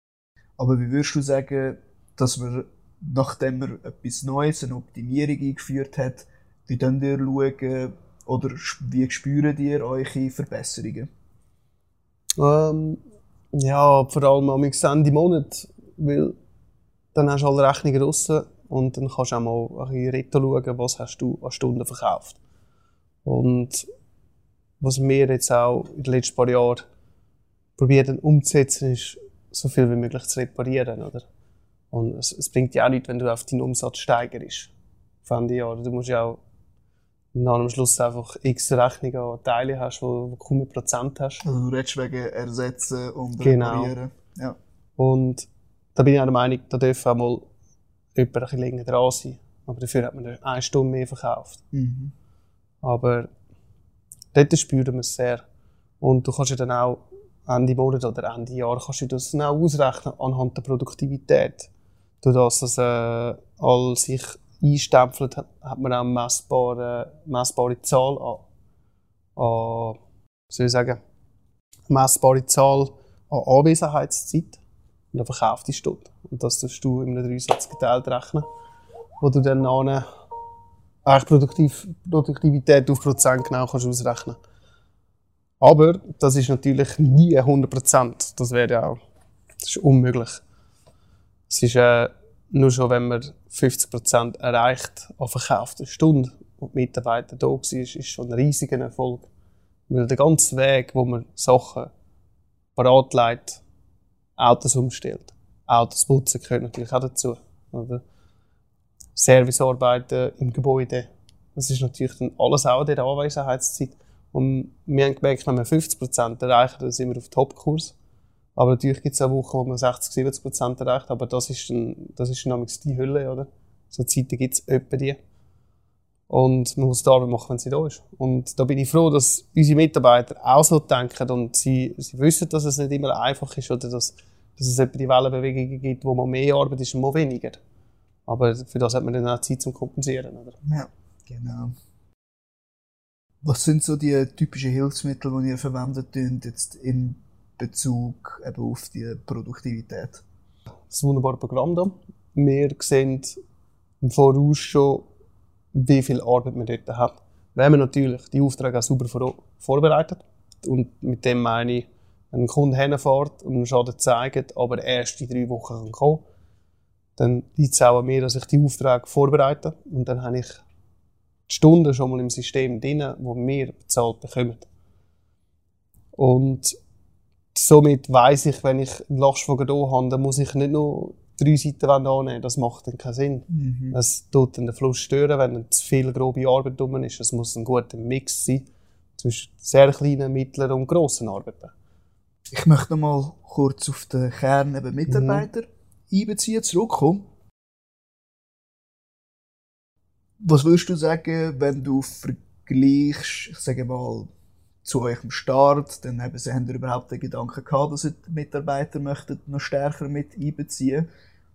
Aber wie würdest du sagen, dass man, nachdem man etwas Neues, eine Optimierung eingeführt hat, wie dann ihr schauen oder wie spüren ihr eure Verbesserungen? Ähm, ja, vor allem am Ende Monat, weil dann hast du alle Rechnungen draussen und dann kannst du auch mal ein bisschen retro schauen, was hast du an Stunden verkauft. Und was wir jetzt auch in den letzten paar Jahren probiere dann umzusetzen, ist so viel wie möglich zu reparieren, oder? Und es, es bringt ja auch nichts, wenn du auf deinen Umsatz steigerst. Auf Ende Jahr. Du musst ja auch dann am Schluss einfach x Rechnungen an Teile hast, wo, wo kaum Prozent hast. Also du redest wegen Ersetzen und Genau. Reparieren. Ja. Und da bin ich auch der Meinung, da dürfen auch mal jemand ein bisschen länger dran sein. Aber dafür hat man eine Stunde mehr verkauft. Mhm. Aber dort spüren wir es sehr. Und du kannst ja dann auch Ende Monat oder Ende Jahr kannst du das dann auch ausrechnen anhand der Produktivität. Durch das, dass äh, all sich einstempelt, hat, man auch eine messbare, messbare Zahl an, an soll ich sagen, messbare Zahl an Anwesenheitszeit und an verkaufte Stunde. Und das tust du in einem Dreisatz geteilt rechnen, wo du dann an Produktiv Produktivität auf Prozent genau kannst ausrechnen Aber das ist natürlich nie 100%. Das wäre ja auch das ist unmöglich. Es ist äh, nur schon, wenn man 50% erreicht an verkauften Stunden und die Mitarbeiter da war, ist, ist schon ein riesiger Erfolg. Weil der ganze Weg, wo man Sachen parat legt, Autos umstellt. Autos putzen gehört natürlich auch dazu. Oder? Servicearbeiten im Gebäude. Das ist natürlich dann alles auch in der Anwesenheitszeit. Und wir haben gemerkt, wenn wir 50% erreichen, dann sind wir auf Topkurs. Aber natürlich gibt es auch Wochen, wo man 60, 70% erreicht. Aber das ist dann, das ist dann die Hölle, oder? So Zeiten gibt es etwa die. Und man muss die Arbeit machen, wenn sie da ist. Und da bin ich froh, dass unsere Mitarbeiter auch so denken und sie, sie wissen, dass es nicht immer einfach ist oder dass, dass es etwa die Wellenbewegungen gibt, wo man mehr arbeitet ist und mal weniger. Aber für das hat man dann auch Zeit zum Kompensieren, oder? Ja, genau. Was sind so die typischen Hilfsmittel, die ihr verwendet jetzt in Bezug eben auf die Produktivität? Das wunderbare Programm da. Wir sehen im Voraus schon, wie viel Arbeit man dort hat. Wenn man natürlich die Aufträge auch sauber vor vorbereitet. Und mit dem meine ich, wenn ein Kunde hinfährt und einen Schaden zeigt, aber erst in drei Wochen kann kommen dann liegt es auch an mir, dass ich die Aufträge vorbereite. Und dann habe ich die Stunden schon mal im System drin, wo wir bezahlt bekommen. Und somit weiss ich, wenn ich einen Lastwagen da habe, dann muss ich nicht nur drei Seiten annehmen. Das macht dann keinen Sinn. Mhm. Es tut dann den Fluss stören, wenn dann zu viel grobe Arbeit drum ist. Es muss ein guter Mix sein zwischen sehr kleinen, mittleren und grossen Arbeiten. Ich möchte noch mal kurz auf den Kern eben Mitarbeiter einbeziehen, zurückkommen. Was würdest du sagen, wenn du vergleichst, ich sage mal, zu eurem Start, dann haben sie, haben überhaupt den Gedanken gehabt, dass ihr die Mitarbeiter möchtet noch stärker mit einbeziehen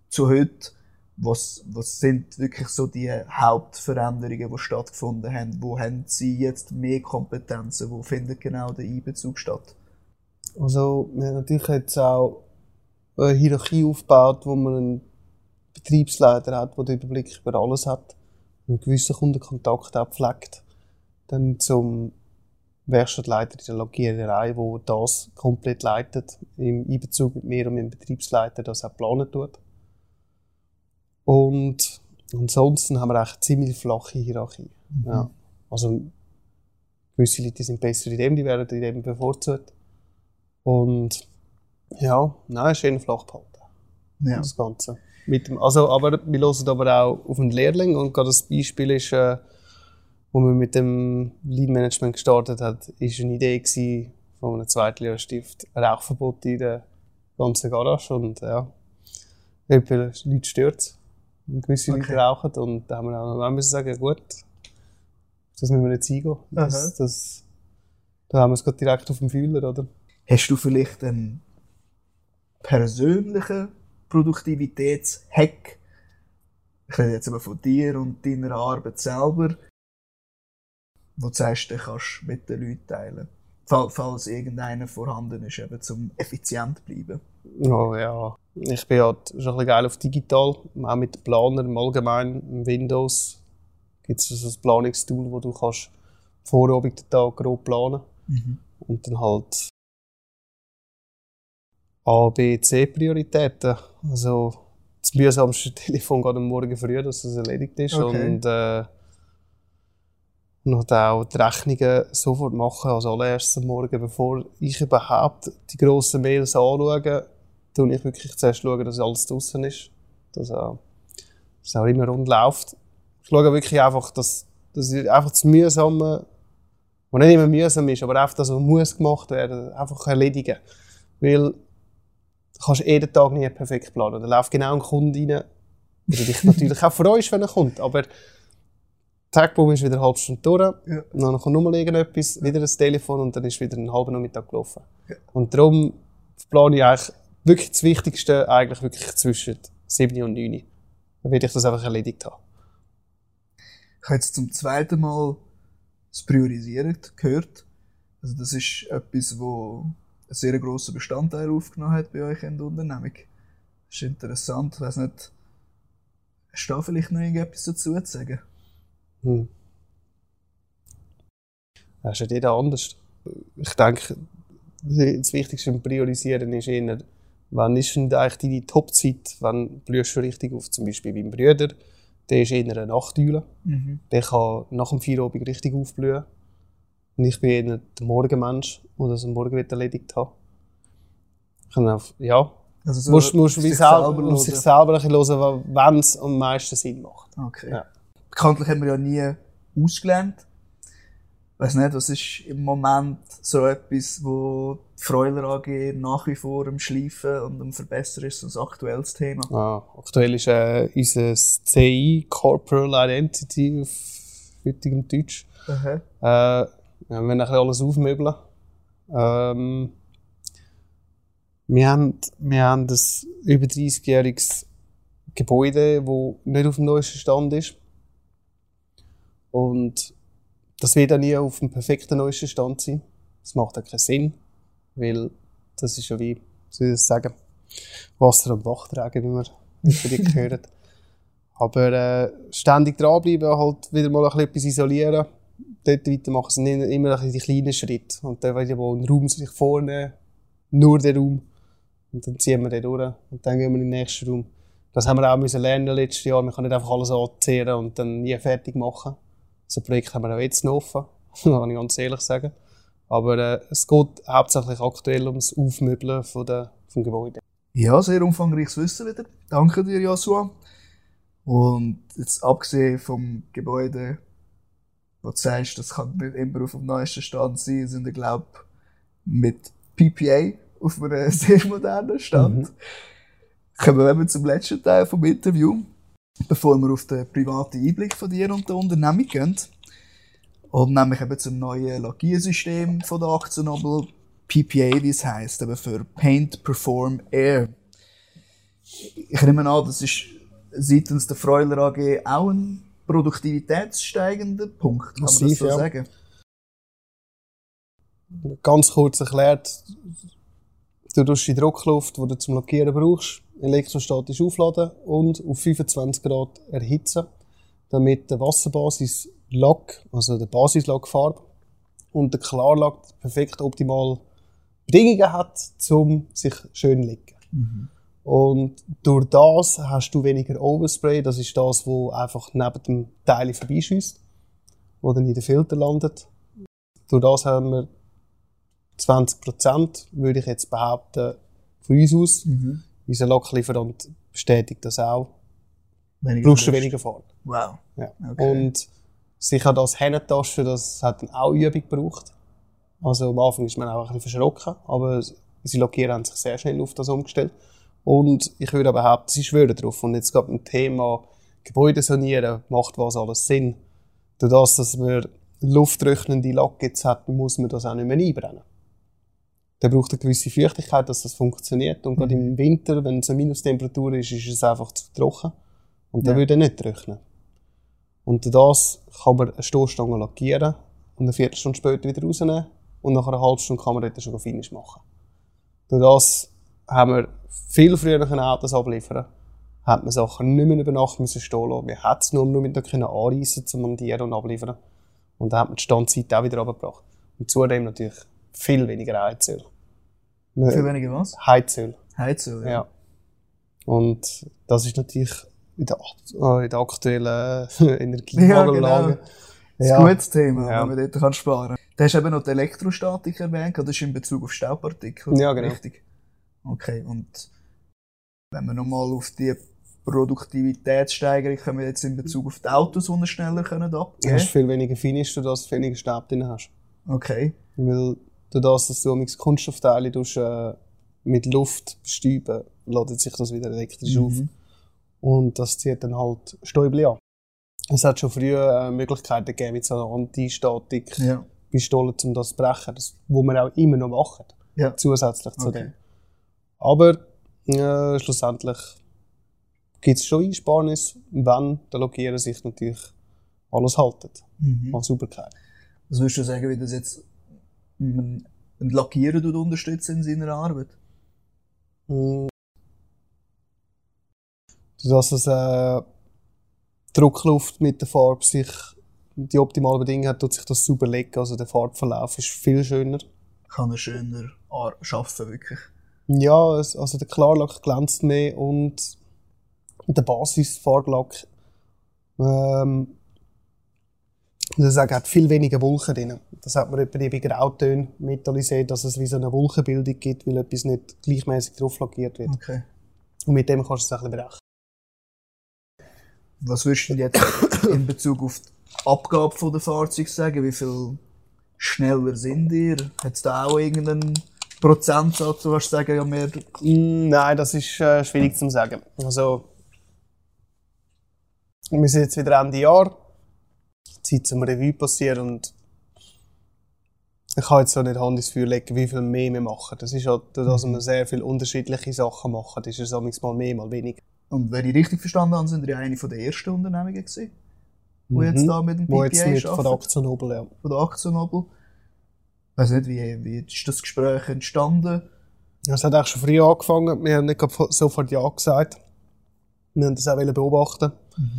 zu heute? Was, was sind wirklich so die Hauptveränderungen, die stattgefunden haben? Wo haben sie jetzt mehr Kompetenzen? Wo findet genau der Einbezug statt? Also, wir haben natürlich jetzt auch eine Hierarchie aufgebaut, wo man einen Betriebsleiter hat, der den Überblick über alles hat, einen gewissen Kundenkontakt auch pflegt. Dann zum Werkstattleiter in der Lackiererei, der das komplett leitet, im Einbezug mit mir und meinem Betriebsleiter das auch planen tut. Und ansonsten haben wir echt ziemlich flache Hierarchie. Ja. Also, gewisse Leute sind besser in dem, die werden in dem bevorzugt. Und ja, nein, ist eher flach behalten, Ja. das Ganze. Mit dem, also, aber wir hören aber auch auf einen Lehrling und gerade das Beispiel ist, äh, wo wir mit dem Lean Management gestartet hat, ist eine Idee gewesen von einem Zweitlehrerstift, Rauchverbot in der ganzen Garage und ja, viele Leute stört. Und gewisse Okay. Leute rauchen und da haben wir auch müssen sagen, gut, das müssen wir nicht eingehen. Das, das, da haben wir es gerade direkt auf dem Fühler, oder? Hast du vielleicht einen persönlichen Produktivitätshack? Ich rede jetzt aber von dir und deiner Arbeit selber, wo du sagst, den kannst du mit den Leuten teilen. Fall- Falls irgendeiner vorhanden ist, eben zum effizient zu bleiben. Oh ja. Ich bin halt schon ein bisschen geil auf digital, auch mit Planern im Allgemeinen, im Windows gibt es so ein Planungstool, wo du kannst Vorabend den Tag grob planen und dann halt A, B, C Prioritäten. Also das mühsamste Telefon geht am Morgen früh, dass es erledigt ist Okay. und äh, Und auch die Rechnungen sofort machen, als allererstes am Morgen, bevor ich überhaupt die grossen Mails anschaue, tue ich wirklich zuerst schauen, dass alles draußen ist. Dass, äh, dass auch immer rund läuft. Ich schaue wirklich einfach, dass, dass einfach das Mühsame, was nicht immer mühsam ist, aber einfach das, was muss gemacht werden, einfach erledigen. Weil kannst jeden Tag nie perfekt planen. Da läuft genau ein Kunde rein, der dich natürlich auch freust, wenn er kommt. Aber Tagbaum ist wieder eine halbe Stunde durch, Ja. dann kommt nochmal irgendetwas, wieder ein Telefon und dann ist wieder ein halber Nachmittag gelaufen. Ja. Und darum plane ich eigentlich wirklich das Wichtigste eigentlich wirklich zwischen 7 und 9. Dann will ich das einfach erledigt haben. Ich habe jetzt zum zweiten Mal das Priorisieren gehört. Also das ist etwas, wo sehr grossen Bestandteil aufgenommen hat bei euch in der Unternehmung. Das ist interessant. Ich weiss nicht, hast du da vielleicht noch irgendetwas dazu zu sagen? Hm. Das ist ja jeder anders. Ich denke, das Wichtigste beim Priorisieren ist eher, wann ist denn eigentlich deine Topzeit, wann blühst du richtig auf, zum Beispiel beim Brüder, der ist eher eine Nachteule. Mhm. Der kann nach dem Feierabend richtig aufblühen. Und ich bin eher der Morgenmensch, der das am Morgen wird erledigt hat. Ich kann einfach, ja, Also so musst, musst sich selber, selber sich hören. selber ein bisschen hören, wann es am meisten Sinn macht. Okay. Ja. Bekanntlich haben wir ja nie ausgelernt. Ich weiss nicht, was ist im Moment so etwas, wo die Freuler AG nach wie vor am Schleifen und am Verbessern ist, so ein aktuelles Thema. Ah, aktuell ist äh, unser CI, Corporal Identity auf heutigem Deutsch. Aha. Äh, wir ein bisschen alles aufmöbeln. Ähm, wir haben, wir haben ein über 30-jähriges Gebäude, das nicht auf dem neuesten Stand ist. Und das wird auch nie auf dem perfekten neuesten Stand sein. Das macht auch keinen Sinn, weil das ist ja wie, soll ich das sagen, Wasser am Bach tragen, wie wir unbedingt hören. Aber äh, ständig dranbleiben, halt wieder mal ein bisschen etwas isolieren dort weitermachen, sind immer die kleinen Schritte. Und dann wieder mal einen Raum sich vornehmen, nur den Raum. Und dann ziehen wir den durch und dann gehen wir in den nächsten Raum. Das haben wir auch müssen lernen letztes Jahr. Man kann nicht einfach alles anzehren und dann nie fertig machen. So ein Projekt haben wir auch jetzt noch offen, kann ich ganz ehrlich sagen. Aber äh, es geht hauptsächlich aktuell ums Aufmöbeln von der, vom Gebäude. Ja, sehr umfangreiches Wissen wieder. Danke dir, Joshua. Und jetzt abgesehen vom Gebäude, wo du sagst, das kann nicht immer auf dem neuesten Stand sein, sind wir, glaube mit PPA auf einem sehr modernen Stand. Mhm. Kommen wir zum letzten Teil vom Interview, bevor wir auf den privaten Einblick von dir und der Unternehmung gehen. Und nämlich eben zum neuen Lackiersystem von der Aktiennobel, PPA, wie es heisst, eben für Paint Perform Air. Ich nehme an, das ist seitens der Freuler AG auch ein produktivitätssteigender Punkt, kann man das Massiv, so ja. sagen? Ganz kurz erklärt, du tust die Druckluft, die du zum Lackieren brauchst, elektrostatisch aufladen und auf 25 Grad erhitzen, damit der Wasserbasis Lack, also der Basislackfarbe und der Klarlack perfekt optimal Bedingungen hat, um sich schön zu legen. Und durch das hast du weniger Overspray, das ist das, wo einfach neben dem Teil vorbeischießt, wo dann in den Filter landet. Durch das haben wir 20 Prozent, würde ich jetzt behaupten, von uns aus. Unser Lacklieferant bestätigt das auch. Weniger Verlust. weniger Farbe. Wow. Ja. Okay. Und sicher das Hennentaschen, das hat dann auch Übung gebraucht. Also am Anfang ist man auch ein bisschen verschrocken, aber unsere Lackierer haben sich sehr schnell auf das umgestellt. Und ich würde aber behaupten, sie schwören drauf. Und jetzt gerade beim Thema Gebäude sanieren, macht was alles Sinn. Durch das, dass wir luftröchnende Lack jetzt hat, muss man das auch nicht mehr einbrennen. Der braucht eine gewisse Feuchtigkeit, dass das funktioniert. Und gerade im Winter, wenn es eine Minustemperatur ist, ist es einfach zu trocken. Und dann Ja. würde er nicht trocknen. Und durch das kann man eine Stoßstange lackieren und eine Viertelstunde später wieder rausnehmen. Und nach einer halben Stunde kann man dort schon Finish machen. Durch das haben wir viel früher können Autos abliefern hat man Sachen nicht mehr über Nacht müssen stehen lassen. Wir hätten es nur noch mit können anreissen, zu montieren und abliefern. Und dann hat man die Standzeit auch wieder runtergebracht. Und zudem natürlich viel weniger Heizöl. Viel weniger was? Heizöl. Heizöl, Ja. Und das ist natürlich in der, äh, in der aktuellen Energiemangellage Das ist ein gutes Thema, ja. wenn man dort kann sparen kann. Du hast eben noch die Elektrostatik erwähnt, das ist in Bezug auf Staubpartikel. Ja, genau. Richtig. Okay, und wenn wir nochmal auf die Produktivitätssteigerung können wir jetzt in Bezug auf die Autos schneller können abgeben. Du hast viel weniger Finish, du hast weniger Staub drin hast. Okay. Weil du das, dass du mit Kunststoffteile tust, äh, mit Luft bestäuben, ladet sich das wieder elektrisch mhm. auf. Und das zieht dann halt Stäubchen an. Es hat schon früher äh, Möglichkeiten gegeben, wie so eine Anti-Statik-Pistole, ja. um das zu brechen. Das, wo wir auch immer noch machen. Ja. Zusätzlich zu okay. dem. Aber äh, schlussendlich gibt es schon Einsparnis, wenn der Lackierer sich natürlich alles haltet mhm. an Sauberkeit. Was würdest du sagen, wie das jetzt ein Lackierer unterstützt in seiner Arbeit? Mhm. Dass es äh, Druckluft mit der Farbe sich die optimale Bedingungen hat, tut sich das super legen. Also der Farbverlauf ist viel schöner. Kann er schöner arbeiten, wirklich? Ja, also der Klarlack glänzt mehr und der Basisfarblack ähm, das hat viel weniger Wolken drin. Das hat man etwa bei Grautönen metallisiert, dass es wie so eine Wolkenbildung gibt, weil etwas nicht gleichmäßig drauf lackiert wird. Okay. Und mit dem kannst du es ein bisschen berechnen. Was würdest du jetzt in Bezug auf die Abgabe der Fahrzeuge sagen? Wie viel schneller sind ihr? Hat es da auch irgendeinen Prozentsatz, wo du sagen, ja mehr? Nein, das ist äh, schwierig zu sagen. Also, wir sind jetzt wieder Ende Jahr. Zeit zum Revue passieren und ich kann jetzt so nicht Hand ins Feuer legen, wie viel mehr wir machen. Das ist halt, dass wir sehr viele unterschiedliche Sachen machen. Das ist es mal mehr, mal weniger. Und wenn ich richtig verstanden habe, sind ihr eine der ersten Unternehmungen gewesen, wo mhm. jetzt da mit dem PPA wo jetzt mit von der Aktiennobel, ja. Von der Aktiennobel. Ich weiß nicht, wie, wie ist das Gespräch entstanden? Es hat auch schon früh angefangen. Wir haben nicht sofort Ja gesagt. Wir haben das auch beobachten. Mhm.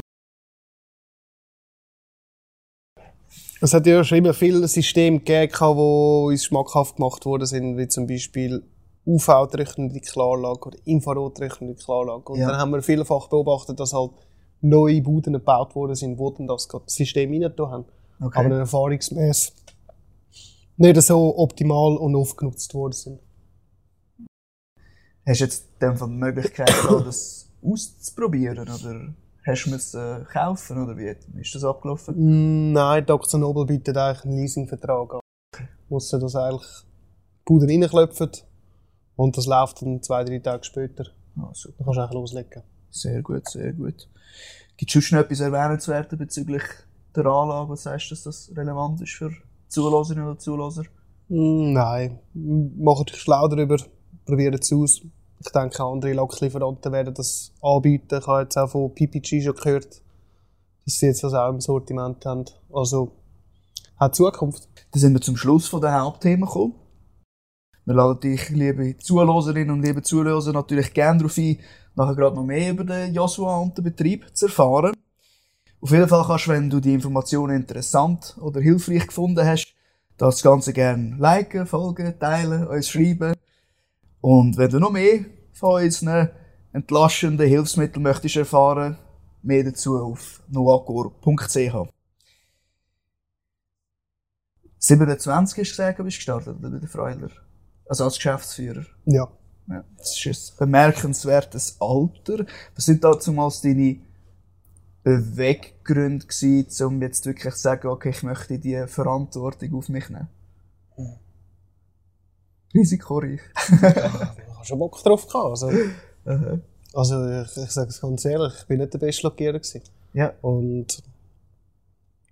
Es hat ja schon immer viele Systeme gegeben, die uns schmackhaft gemacht worden sind, wie zum Beispiel UV-trichtende Klarlage oder Infrarot-trichtende Klarlage. Und ja. dann haben wir vielfach beobachtet, dass halt neue Bauten gebaut worden sind, wo dann das System rein haben. Okay. Aber erfahrungsmäßig nicht so optimal und aufgenutzt worden sind. Hast du jetzt dann die Möglichkeit, das auszuprobieren? Oder? Hast du müssen kaufen oder wie ist das abgelaufen? Mm, nein, Dr. Nobel bietet eigentlich einen Leasingvertrag an. Muss das eigentlich Puder reinklopfen und das läuft dann zwei, drei Tage später. Ah, super. Dann kannst du eigentlich loslegen. Sehr gut, sehr gut. Gibt es schon etwas erwähnenswertes bezüglich der Anlage? Was heißt, dass das relevant ist für Zuloserinnen oder Zuloser? Mm, nein, macht dich schlau darüber, probiert es aus. Ich denke, andere Locklieferanten werden das anbieten. Ich habe jetzt auch von PPG schon gehört, dass sie jetzt das auch im Sortiment haben. Also, hat Zukunft. Dann sind wir zum Schluss von der Hauptthemen gekommen. Wir laden dich, liebe Zuloserinnen und liebe Zuhörer, natürlich gerne darauf ein, nachher gerade noch mehr über den Joshua und den Betrieb zu erfahren. Auf jeden Fall kannst du, wenn du die Informationen interessant oder hilfreich gefunden hast, das Ganze gerne liken, folgen, teilen, uns schreiben. Und wenn du noch mehr von unseren entlastenden Hilfsmitteln möchtest erfahren, mehr dazu auf noacor.ch. 27 hast du gesagt, bist du gestartet bei der Freuler? Also als Geschäftsführer? Ja. ja. Das ist ein bemerkenswertes Alter. Was sind da zumals deine Beweggründe gewesen, um jetzt wirklich zu sagen, okay, ich möchte die Verantwortung auf mich nehmen? Hm. Risikoreich. habe schon Bock drauf gehabt. Also, also ich, ich sage es ganz ehrlich, ich bin nicht der beste Lackierer gewesen. Ja. Und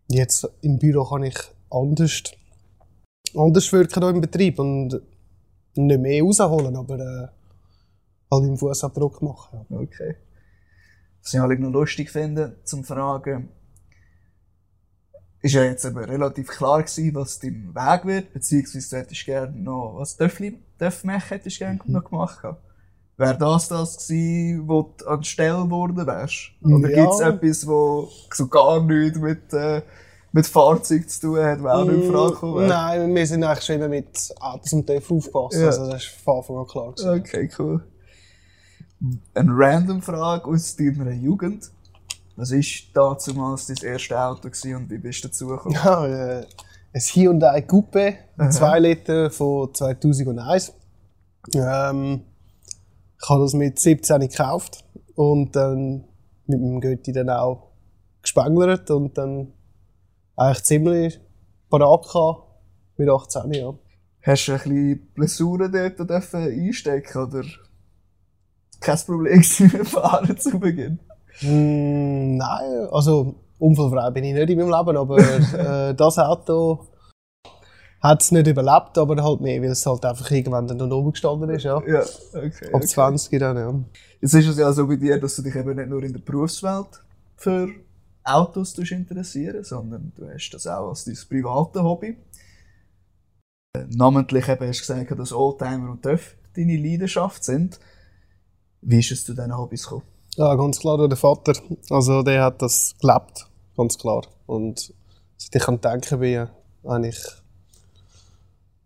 jetzt im Büro kann ich anders, anders wirken im Betrieb und nicht mehr rausholen, aber äh, halt im Fußabdruck machen. Okay. Was ich halt noch lustig finde, zum Fragen, ist ja jetzt aber relativ klar gewesen, was dein Weg wird, beziehungsweise du hättest gerne noch, was Döffli, Döffmech hättest du gerne mhm. noch gemacht. Wäre das das gewesen, wo du an Stelle geworden wärst? Oder ja. gibt es etwas, wo so gar nichts mit, äh, mit Fahrzeug zu tun hat, wer auch nicht in Frage mm? Nein, wir sind eigentlich schon immer mit Autos und TÜV aufgepasst, ja. also das ist von Anfang an klar gewesen. Okay, cool. Eine random Frage aus deiner Jugend. Was war damals dein erstes Auto und wie bist du dazu gekommen? Ja, äh, ein Hyundai Coupe, 2 Liter von 2001. Ähm, ich habe das mit 17 gekauft und dann mit dem Götti dann auch gespenglert und dann eigentlich ziemlich parat gehabt mit 18 Jahren. Hast du ein bisschen Blessuren dort einstecken oder kein Problem dem Fahren zu Beginn? Mm, nein, also unfallfrei bin ich nicht in meinem Leben, aber äh, das Auto hat es nicht überlebt, aber halt mehr, weil es halt einfach irgendwann dann oben gestanden ist, ja. Ja, okay. Ab 20 dann, ja. Jetzt ist es ja so bei dir, dass du dich eben nicht nur in der Berufswelt für Autos interessieren sondern du hast das auch als dein privates Hobby. Äh, namentlich eben hast du gesagt, dass Oldtimer und TÜV deine Leidenschaft sind. Wie ist es zu diesen Hobbys gekommen? Ja, ganz klar der Vater. Also der hat das gelebt, ganz klar. Und seit ich an Denken bin, habe ich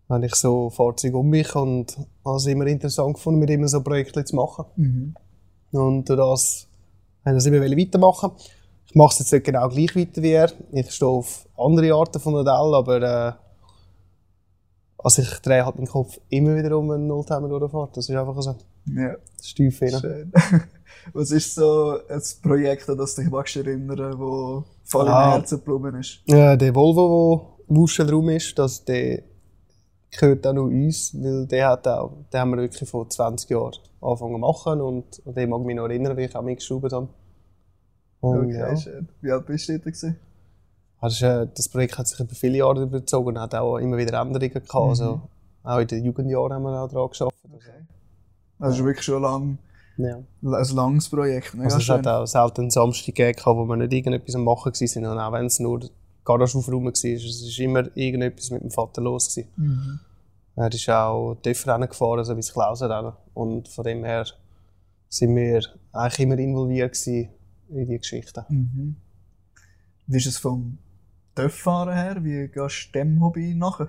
habe ich so Fahrzeuge um mich und habe es immer interessant gefunden, mit immer so Projekte zu machen. Mhm. Und durch das habe ich das immer weitermachen. Ich mache es jetzt nicht genau gleich weiter wie er. Ich stehe auf andere Arten von Modell, aber äh, also ich drehe halt meinen Kopf immer wieder um einen Oldtimer durchfahrt. Das ist einfach so. Ja. Stief Schön. Was ist so ein Projekt, an das dich magst erinnern, wo voll im ah, Herzen geblieben ist? Ja, der Volvo, der im Ausstellraum ist, dass der gehört auch noch uns, weil der hat auch, den haben wir wirklich vor 20 Jahren angefangen zu machen und an den mag ich mich noch erinnern, wie ich auch mitgeschraubt habe. Und, okay, ja. schön. Wie alt bist du da also, das Projekt hat sich über viele Jahre überzogen und hat auch immer wieder Änderungen gehabt. Mhm. Also, auch in den Jugendjahren haben wir auch daran geschafft. Okay. Es ist wirklich schon lang, ja. ein langes Projekt. Mega also, es hat auch selten Samstag gegeben, wo wir nicht irgendetwas am Machen waren. Und auch wenn es nur Garage aufräumen war. Es war immer irgendetwas mit dem Vater los. Mhm. Er ist auch TÜV-Rennen gefahren, so wie das Klausenrennen. Und von dem her sind wir eigentlich immer involviert in diese Geschichten. Mhm. Wie ist es vom TÜV-Fahren her? Wie gehst du dem Hobby nachher?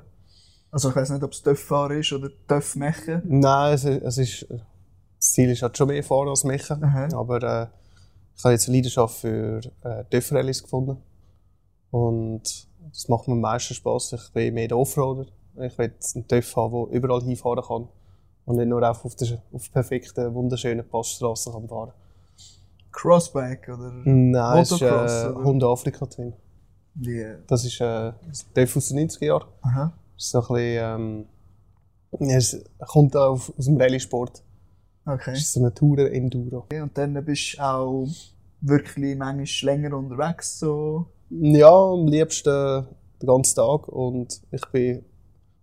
Also ich weiß nicht, ob es TÜV-Fahren ist oder TÜV-Mechen? Nein, es, es ist, das Ziel ist halt schon mehr Fahren als Mechen. Aber äh, ich habe jetzt eine Leidenschaft für äh, TÜV-Rallyes gefunden. Und das macht mir am meisten Spass. Ich bin mehr der Offroader. Ich will einen TÜV haben, der überall hinfahren kann. Und nicht nur auf, der, auf perfekten, wunderschönen Passstraßen kann fahren Crossback oder Nein, es ist äh, Honda Afrika Twin. Yeah. Das ist äh, TÜV aus den 90er Jahren. Ist so ein bisschen, ähm, es kommt auf, aus dem Rallye-Sport. Okay. Das ist so eine Tour-Enduro. Okay, und dann bist du auch wirklich manchmal länger unterwegs, so ja, am liebsten den ganzen Tag. Und ich bin,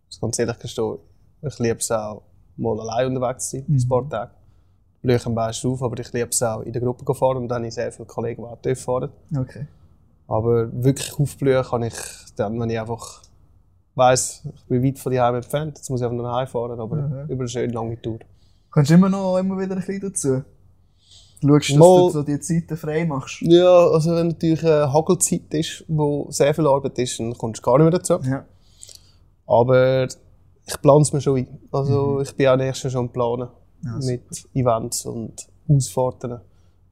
muss ganz ehrlich gestehen, ich liebe es auch, mal allein unterwegs zu sein, mhm. ein paar Tage. Ich Blühe am besten auf, aber ich liebe es auch, in der Gruppe zu fahren. Und dann habe ich sehr viele Kollegen, die auch fahren. Okay. Aber wirklich aufblühen kann ich dann, wenn ich einfach weiss, ich bin weit von Hause entfernt, jetzt muss ich einfach noch heimfahren, aber mhm. über eine schöne lange Tour. Kannst du immer noch immer wieder ein bisschen dazu? Schaust, dass Mal, du so die Zeiten frei machst? Ja, also wenn natürlich eine Hagelzeit ist, wo sehr viel Arbeit ist, dann kommst du gar nicht mehr dazu. Ja. Aber ich plane es mir schon ein. Also mhm. ich bin auch nächstes Jahr schon planen. Ja, mit Events und Ausfahrten.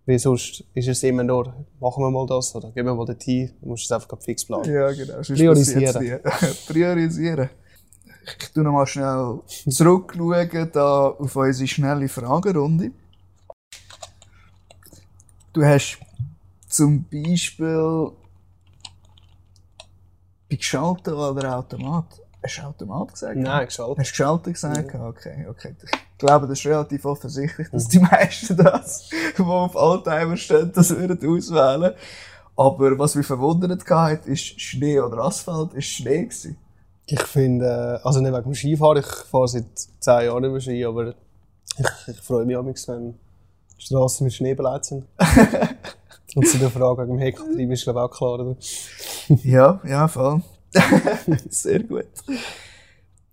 Weil sonst ist es immer nur, machen wir mal das oder gehen wir mal dorthin. Du musst es einfach fix planen. Ja, genau. Priorisieren. Priorisieren. Ich tu noch mal schnell zurückschauen da auf unsere schnelle Fragerunde. Du hast zum Beispiel bei geschaltet oder Automat. Hast du Automat gesagt? Nein, geschaltet. Hast du geschaltet gesagt? Ja. Okay, okay. Ich glaube, das ist relativ offensichtlich, dass die meisten das, die auf Oldtimer stehen, das würden auswählen. Aber was mich verwundert hat, ist Schnee oder Asphalt, ist Schnee gewesen. Ich finde, äh, also nicht wegen dem Skifahren, ich fahre seit 10 Jahren über Ski, aber ich, ich freue mich auch, wenn Straßen mit Schnee beleidigt sind. Und zu der Frage wegen dem Hecktrieb ist glaube ich auch klar, oder? ja, ja, voll. Sehr gut.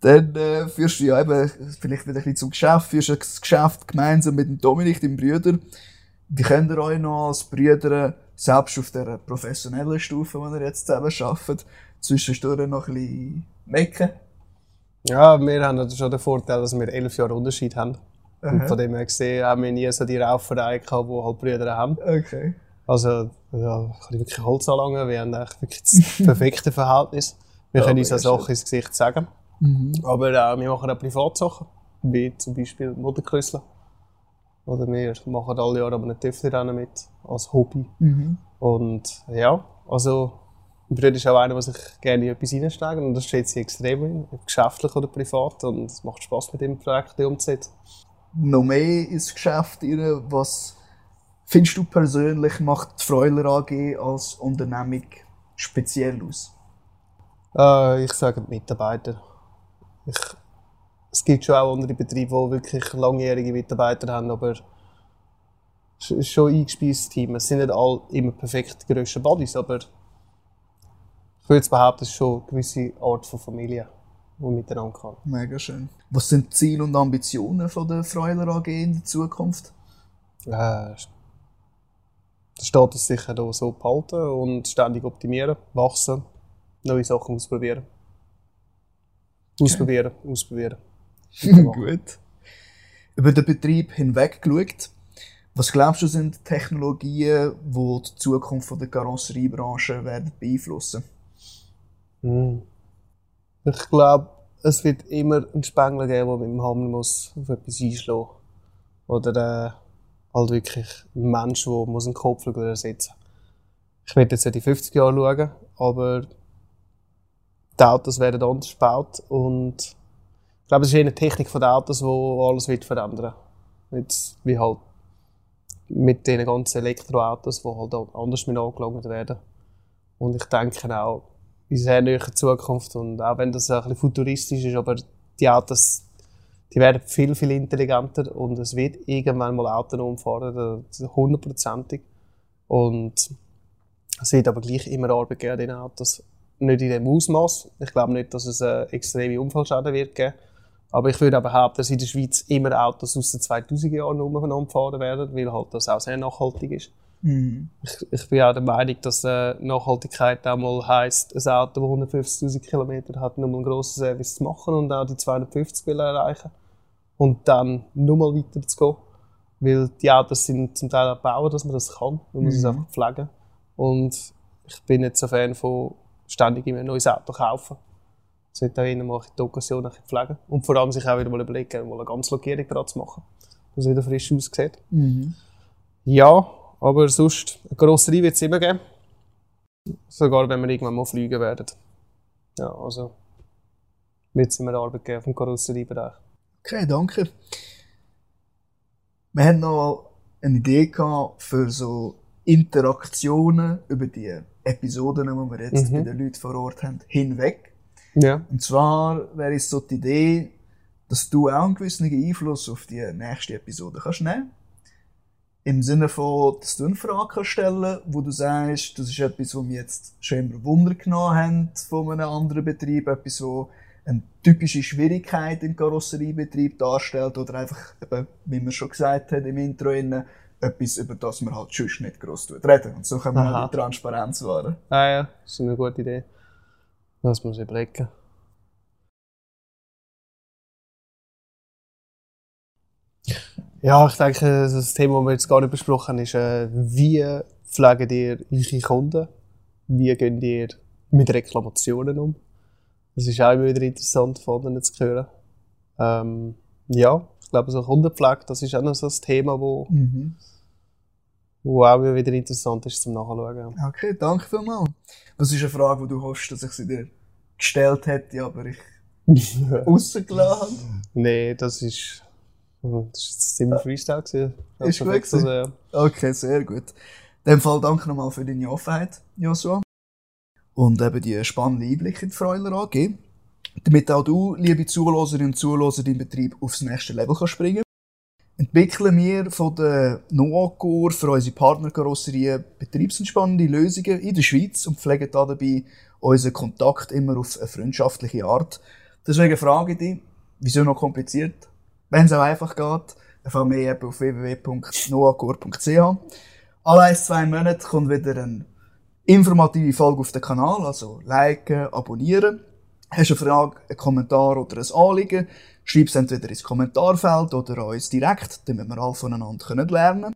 Dann äh, führst du ja eben, vielleicht wieder ein bisschen zum Geschäft, führst du das Geschäft gemeinsam mit dem Dominik, dem Brüder. Wie könnt ihr euch noch als Brüder, selbst auf der professionellen Stufe, die ihr jetzt zusammen arbeitet, zwischendurch noch ein bisschen mecken? Ja, wir haben schon den Vorteil, dass wir elf Jahre Unterschied haben. Und von dem her gesehen haben wir nie so die Rauferei gehabt, die halt Brüder haben. Okay. Also, ja, kann ich wirklich Holz anlangen. Wir haben eigentlich wirklich das perfekte Verhältnis. Wir Ja, können uns auch Sachen ins Gesicht sagen. Mhm. Aber äh, wir machen auch Privatsachen, wie zum Beispiel Motorkrüsseln. Oder wir machen alle Jahre aber einen Töfflerrennen mit, als Hobby. Mhm. Und ja, also mein Bruder ist auch einer, der sich gerne in etwas reinsteckt und das steht sie extrem in, ob geschäftlich oder privat und es macht Spaß mit dem Projekt umzusetzen. Noch mehr ins Geschäft was findest du persönlich macht die Freuler AG als Unternehmung speziell aus? Äh, ich sage die Mitarbeiter. Ich, es gibt schon auch andere Betriebe, die wirklich langjährige Mitarbeiter haben, aber es ist schon ein eingespiestes Team. Es sind nicht alle immer perfekt die grössten Buddies, aber ich würde behaupten, es ist schon eine gewisse Art von Familie, die miteinander kann. Mega schön. Was sind die Ziele und Ambitionen von der Freuler AG in der Zukunft? Äh, den Status sicher hier so behalten und ständig optimieren, wachsen, neue Sachen ausprobieren. Ausprobieren, ausprobieren. Gut. Über den Betrieb hinweg geschaut. Was glaubst du sind Technologien, die die Zukunft von der Karosseriebranche werden beeinflussen? Hm. Ich glaube, es wird immer einen Spengler geben, der mit dem Hammer muss auf etwas einschlagen Oder äh, halt wirklich ein Mensch, der muss einen Kopflügel ersetzen Ich werde jetzt in 50 Jahre schauen, aber die Autos werden anders gebaut und ich glaube, es ist eine Technik der Autos, die alles wird verändern wird. Wie halt mit den ganzen Elektroautos, die halt anders mit angelangt werden. Und ich denke auch, in sehr naher Zukunft und auch wenn das ein bisschen futuristisch ist, aber die Autos, die werden viel, viel intelligenter und es wird irgendwann mal autonom fahren, hundertprozentig. Und es wird aber gleich immer Arbeit geben an diesen Autos. Nicht in dem Ausmaß. Ich glaube nicht, dass es äh, extreme Unfallschäden wird geben. Aber ich würde behaupten, dass in der Schweiz immer Autos aus den 2000er Jahren umeinander fahren werden, weil halt das auch sehr nachhaltig ist. Mhm. Ich, ich bin auch der Meinung, dass äh, Nachhaltigkeit auch mal heisst, ein Auto, das 150.000 Kilometer hat, nur mal einen grossen Service zu machen und auch die 250 will erreichen. Und dann nur mal weiter zu gehen. Weil die Autos sind zum Teil auch gebaut, dass man das kann. Man muss es Mhm. einfach pflegen. Und ich bin nicht so Fan von ständig immer ein neues Auto kaufen. Sollte auch immer mal die Occasion ein pflegen. Und vor allem sich auch wieder mal überlegen, mal eine ganze Lackierung dran zu machen. Dass es wieder frisch aussieht. Mhm. Ja, aber sonst, eine Karosserie wird es immer geben. Sogar wenn wir irgendwann mal fliegen werden. Ja, also wird es immer Arbeit geben vom Karosseriebereich. Okay, danke. Wir hatten noch eine Idee für so Interaktionen über die Episoden, die wir jetzt Mhm. bei den Leuten vor Ort haben, hinweg. Ja. Und zwar wäre es so die Idee, dass du auch einen gewissen Einfluss auf die nächste Episode kannst nehmen. Im Sinne von, dass du eine Frage kannst stellen wo du sagst, das ist etwas, was wir jetzt schon immer Wunder genommen haben von einem anderen Betrieb, etwas, wo eine typische Schwierigkeit im Karosseriebetrieb darstellt oder einfach, eben, wie man schon gesagt hat im Intro, etwas, über das man halt sonst nicht gross tut reden. Und so können wir Aha. halt die Transparenz wahren. Ah ja, das ist eine gute Idee. Das muss ich überlegen. Ja, ich denke, das Thema, das wir jetzt gar nicht besprochen haben, ist, äh, wie pflegt ihr eure Kunden? Wie geht ihr mit Reklamationen um? Das ist auch immer wieder interessant von anderen zu hören. Ähm, ja, ich glaube, so Kundenpflege, das ist auch noch so ein Thema, wo, Mhm. wo auch immer wieder interessant ist zum Nachschauen. Okay, danke vielmals. Was ist eine Frage, die du hoffst, dass ich sie dir gestellt hätte, aber ich rausgelassen habe? Nee, das ist. Das ist ziemlich Freestyle. gewesen. Ist gut also, ja. Okay, sehr gut. In dem Fall danke nochmal für deine Offenheit, Joshua. Und eben die spannenden Einblicke in die Freuler AG. Damit auch du, liebe Zuhörerinnen und Zuhörer, deinen Betrieb aufs nächste Level kannst springen entwickeln wir von der Noacor für unsere Partnerkarosserien betriebsentspannende Lösungen in der Schweiz und pflegen dabei unseren Kontakt immer auf eine freundschaftliche Art. Deswegen frage ich dich, wieso noch kompliziert? Wenn es auch einfach geht, wir eben auf www.noacor.ch. Alle ein, zwei Monate kommt wieder eine informative Folge auf den Kanal, also liken, abonnieren. Hast du eine Frage, einen Kommentar oder ein Anliegen, schreib es entweder ins Kommentarfeld oder uns direkt, damit wir alle voneinander können lernen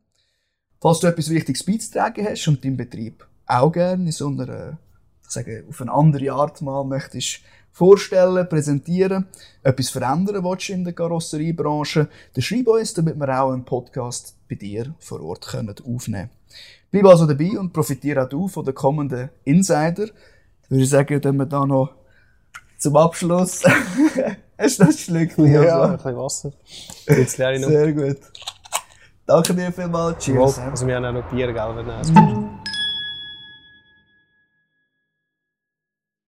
Falls du etwas Wichtiges beizutragen hast und deinen Betrieb auch gerne in so einer, ich sage, auf eine andere Art mal möchtest vorstellen, präsentieren, etwas verändern willst in der Karosseriebranche, dann schreib uns, damit wir auch einen Podcast bei dir vor Ort können aufnehmen Bleib also dabei und profitiere auch du von den kommenden Insider. Ich würde sagen, dann wir da noch zum Abschluss. Hast du ein Schlückchen? Ja, ein bisschen Wasser. Jetzt leere ich noch. Sehr gut. Danke dir vielmals. Cheers. Also wir haben auch noch Bier, gell, du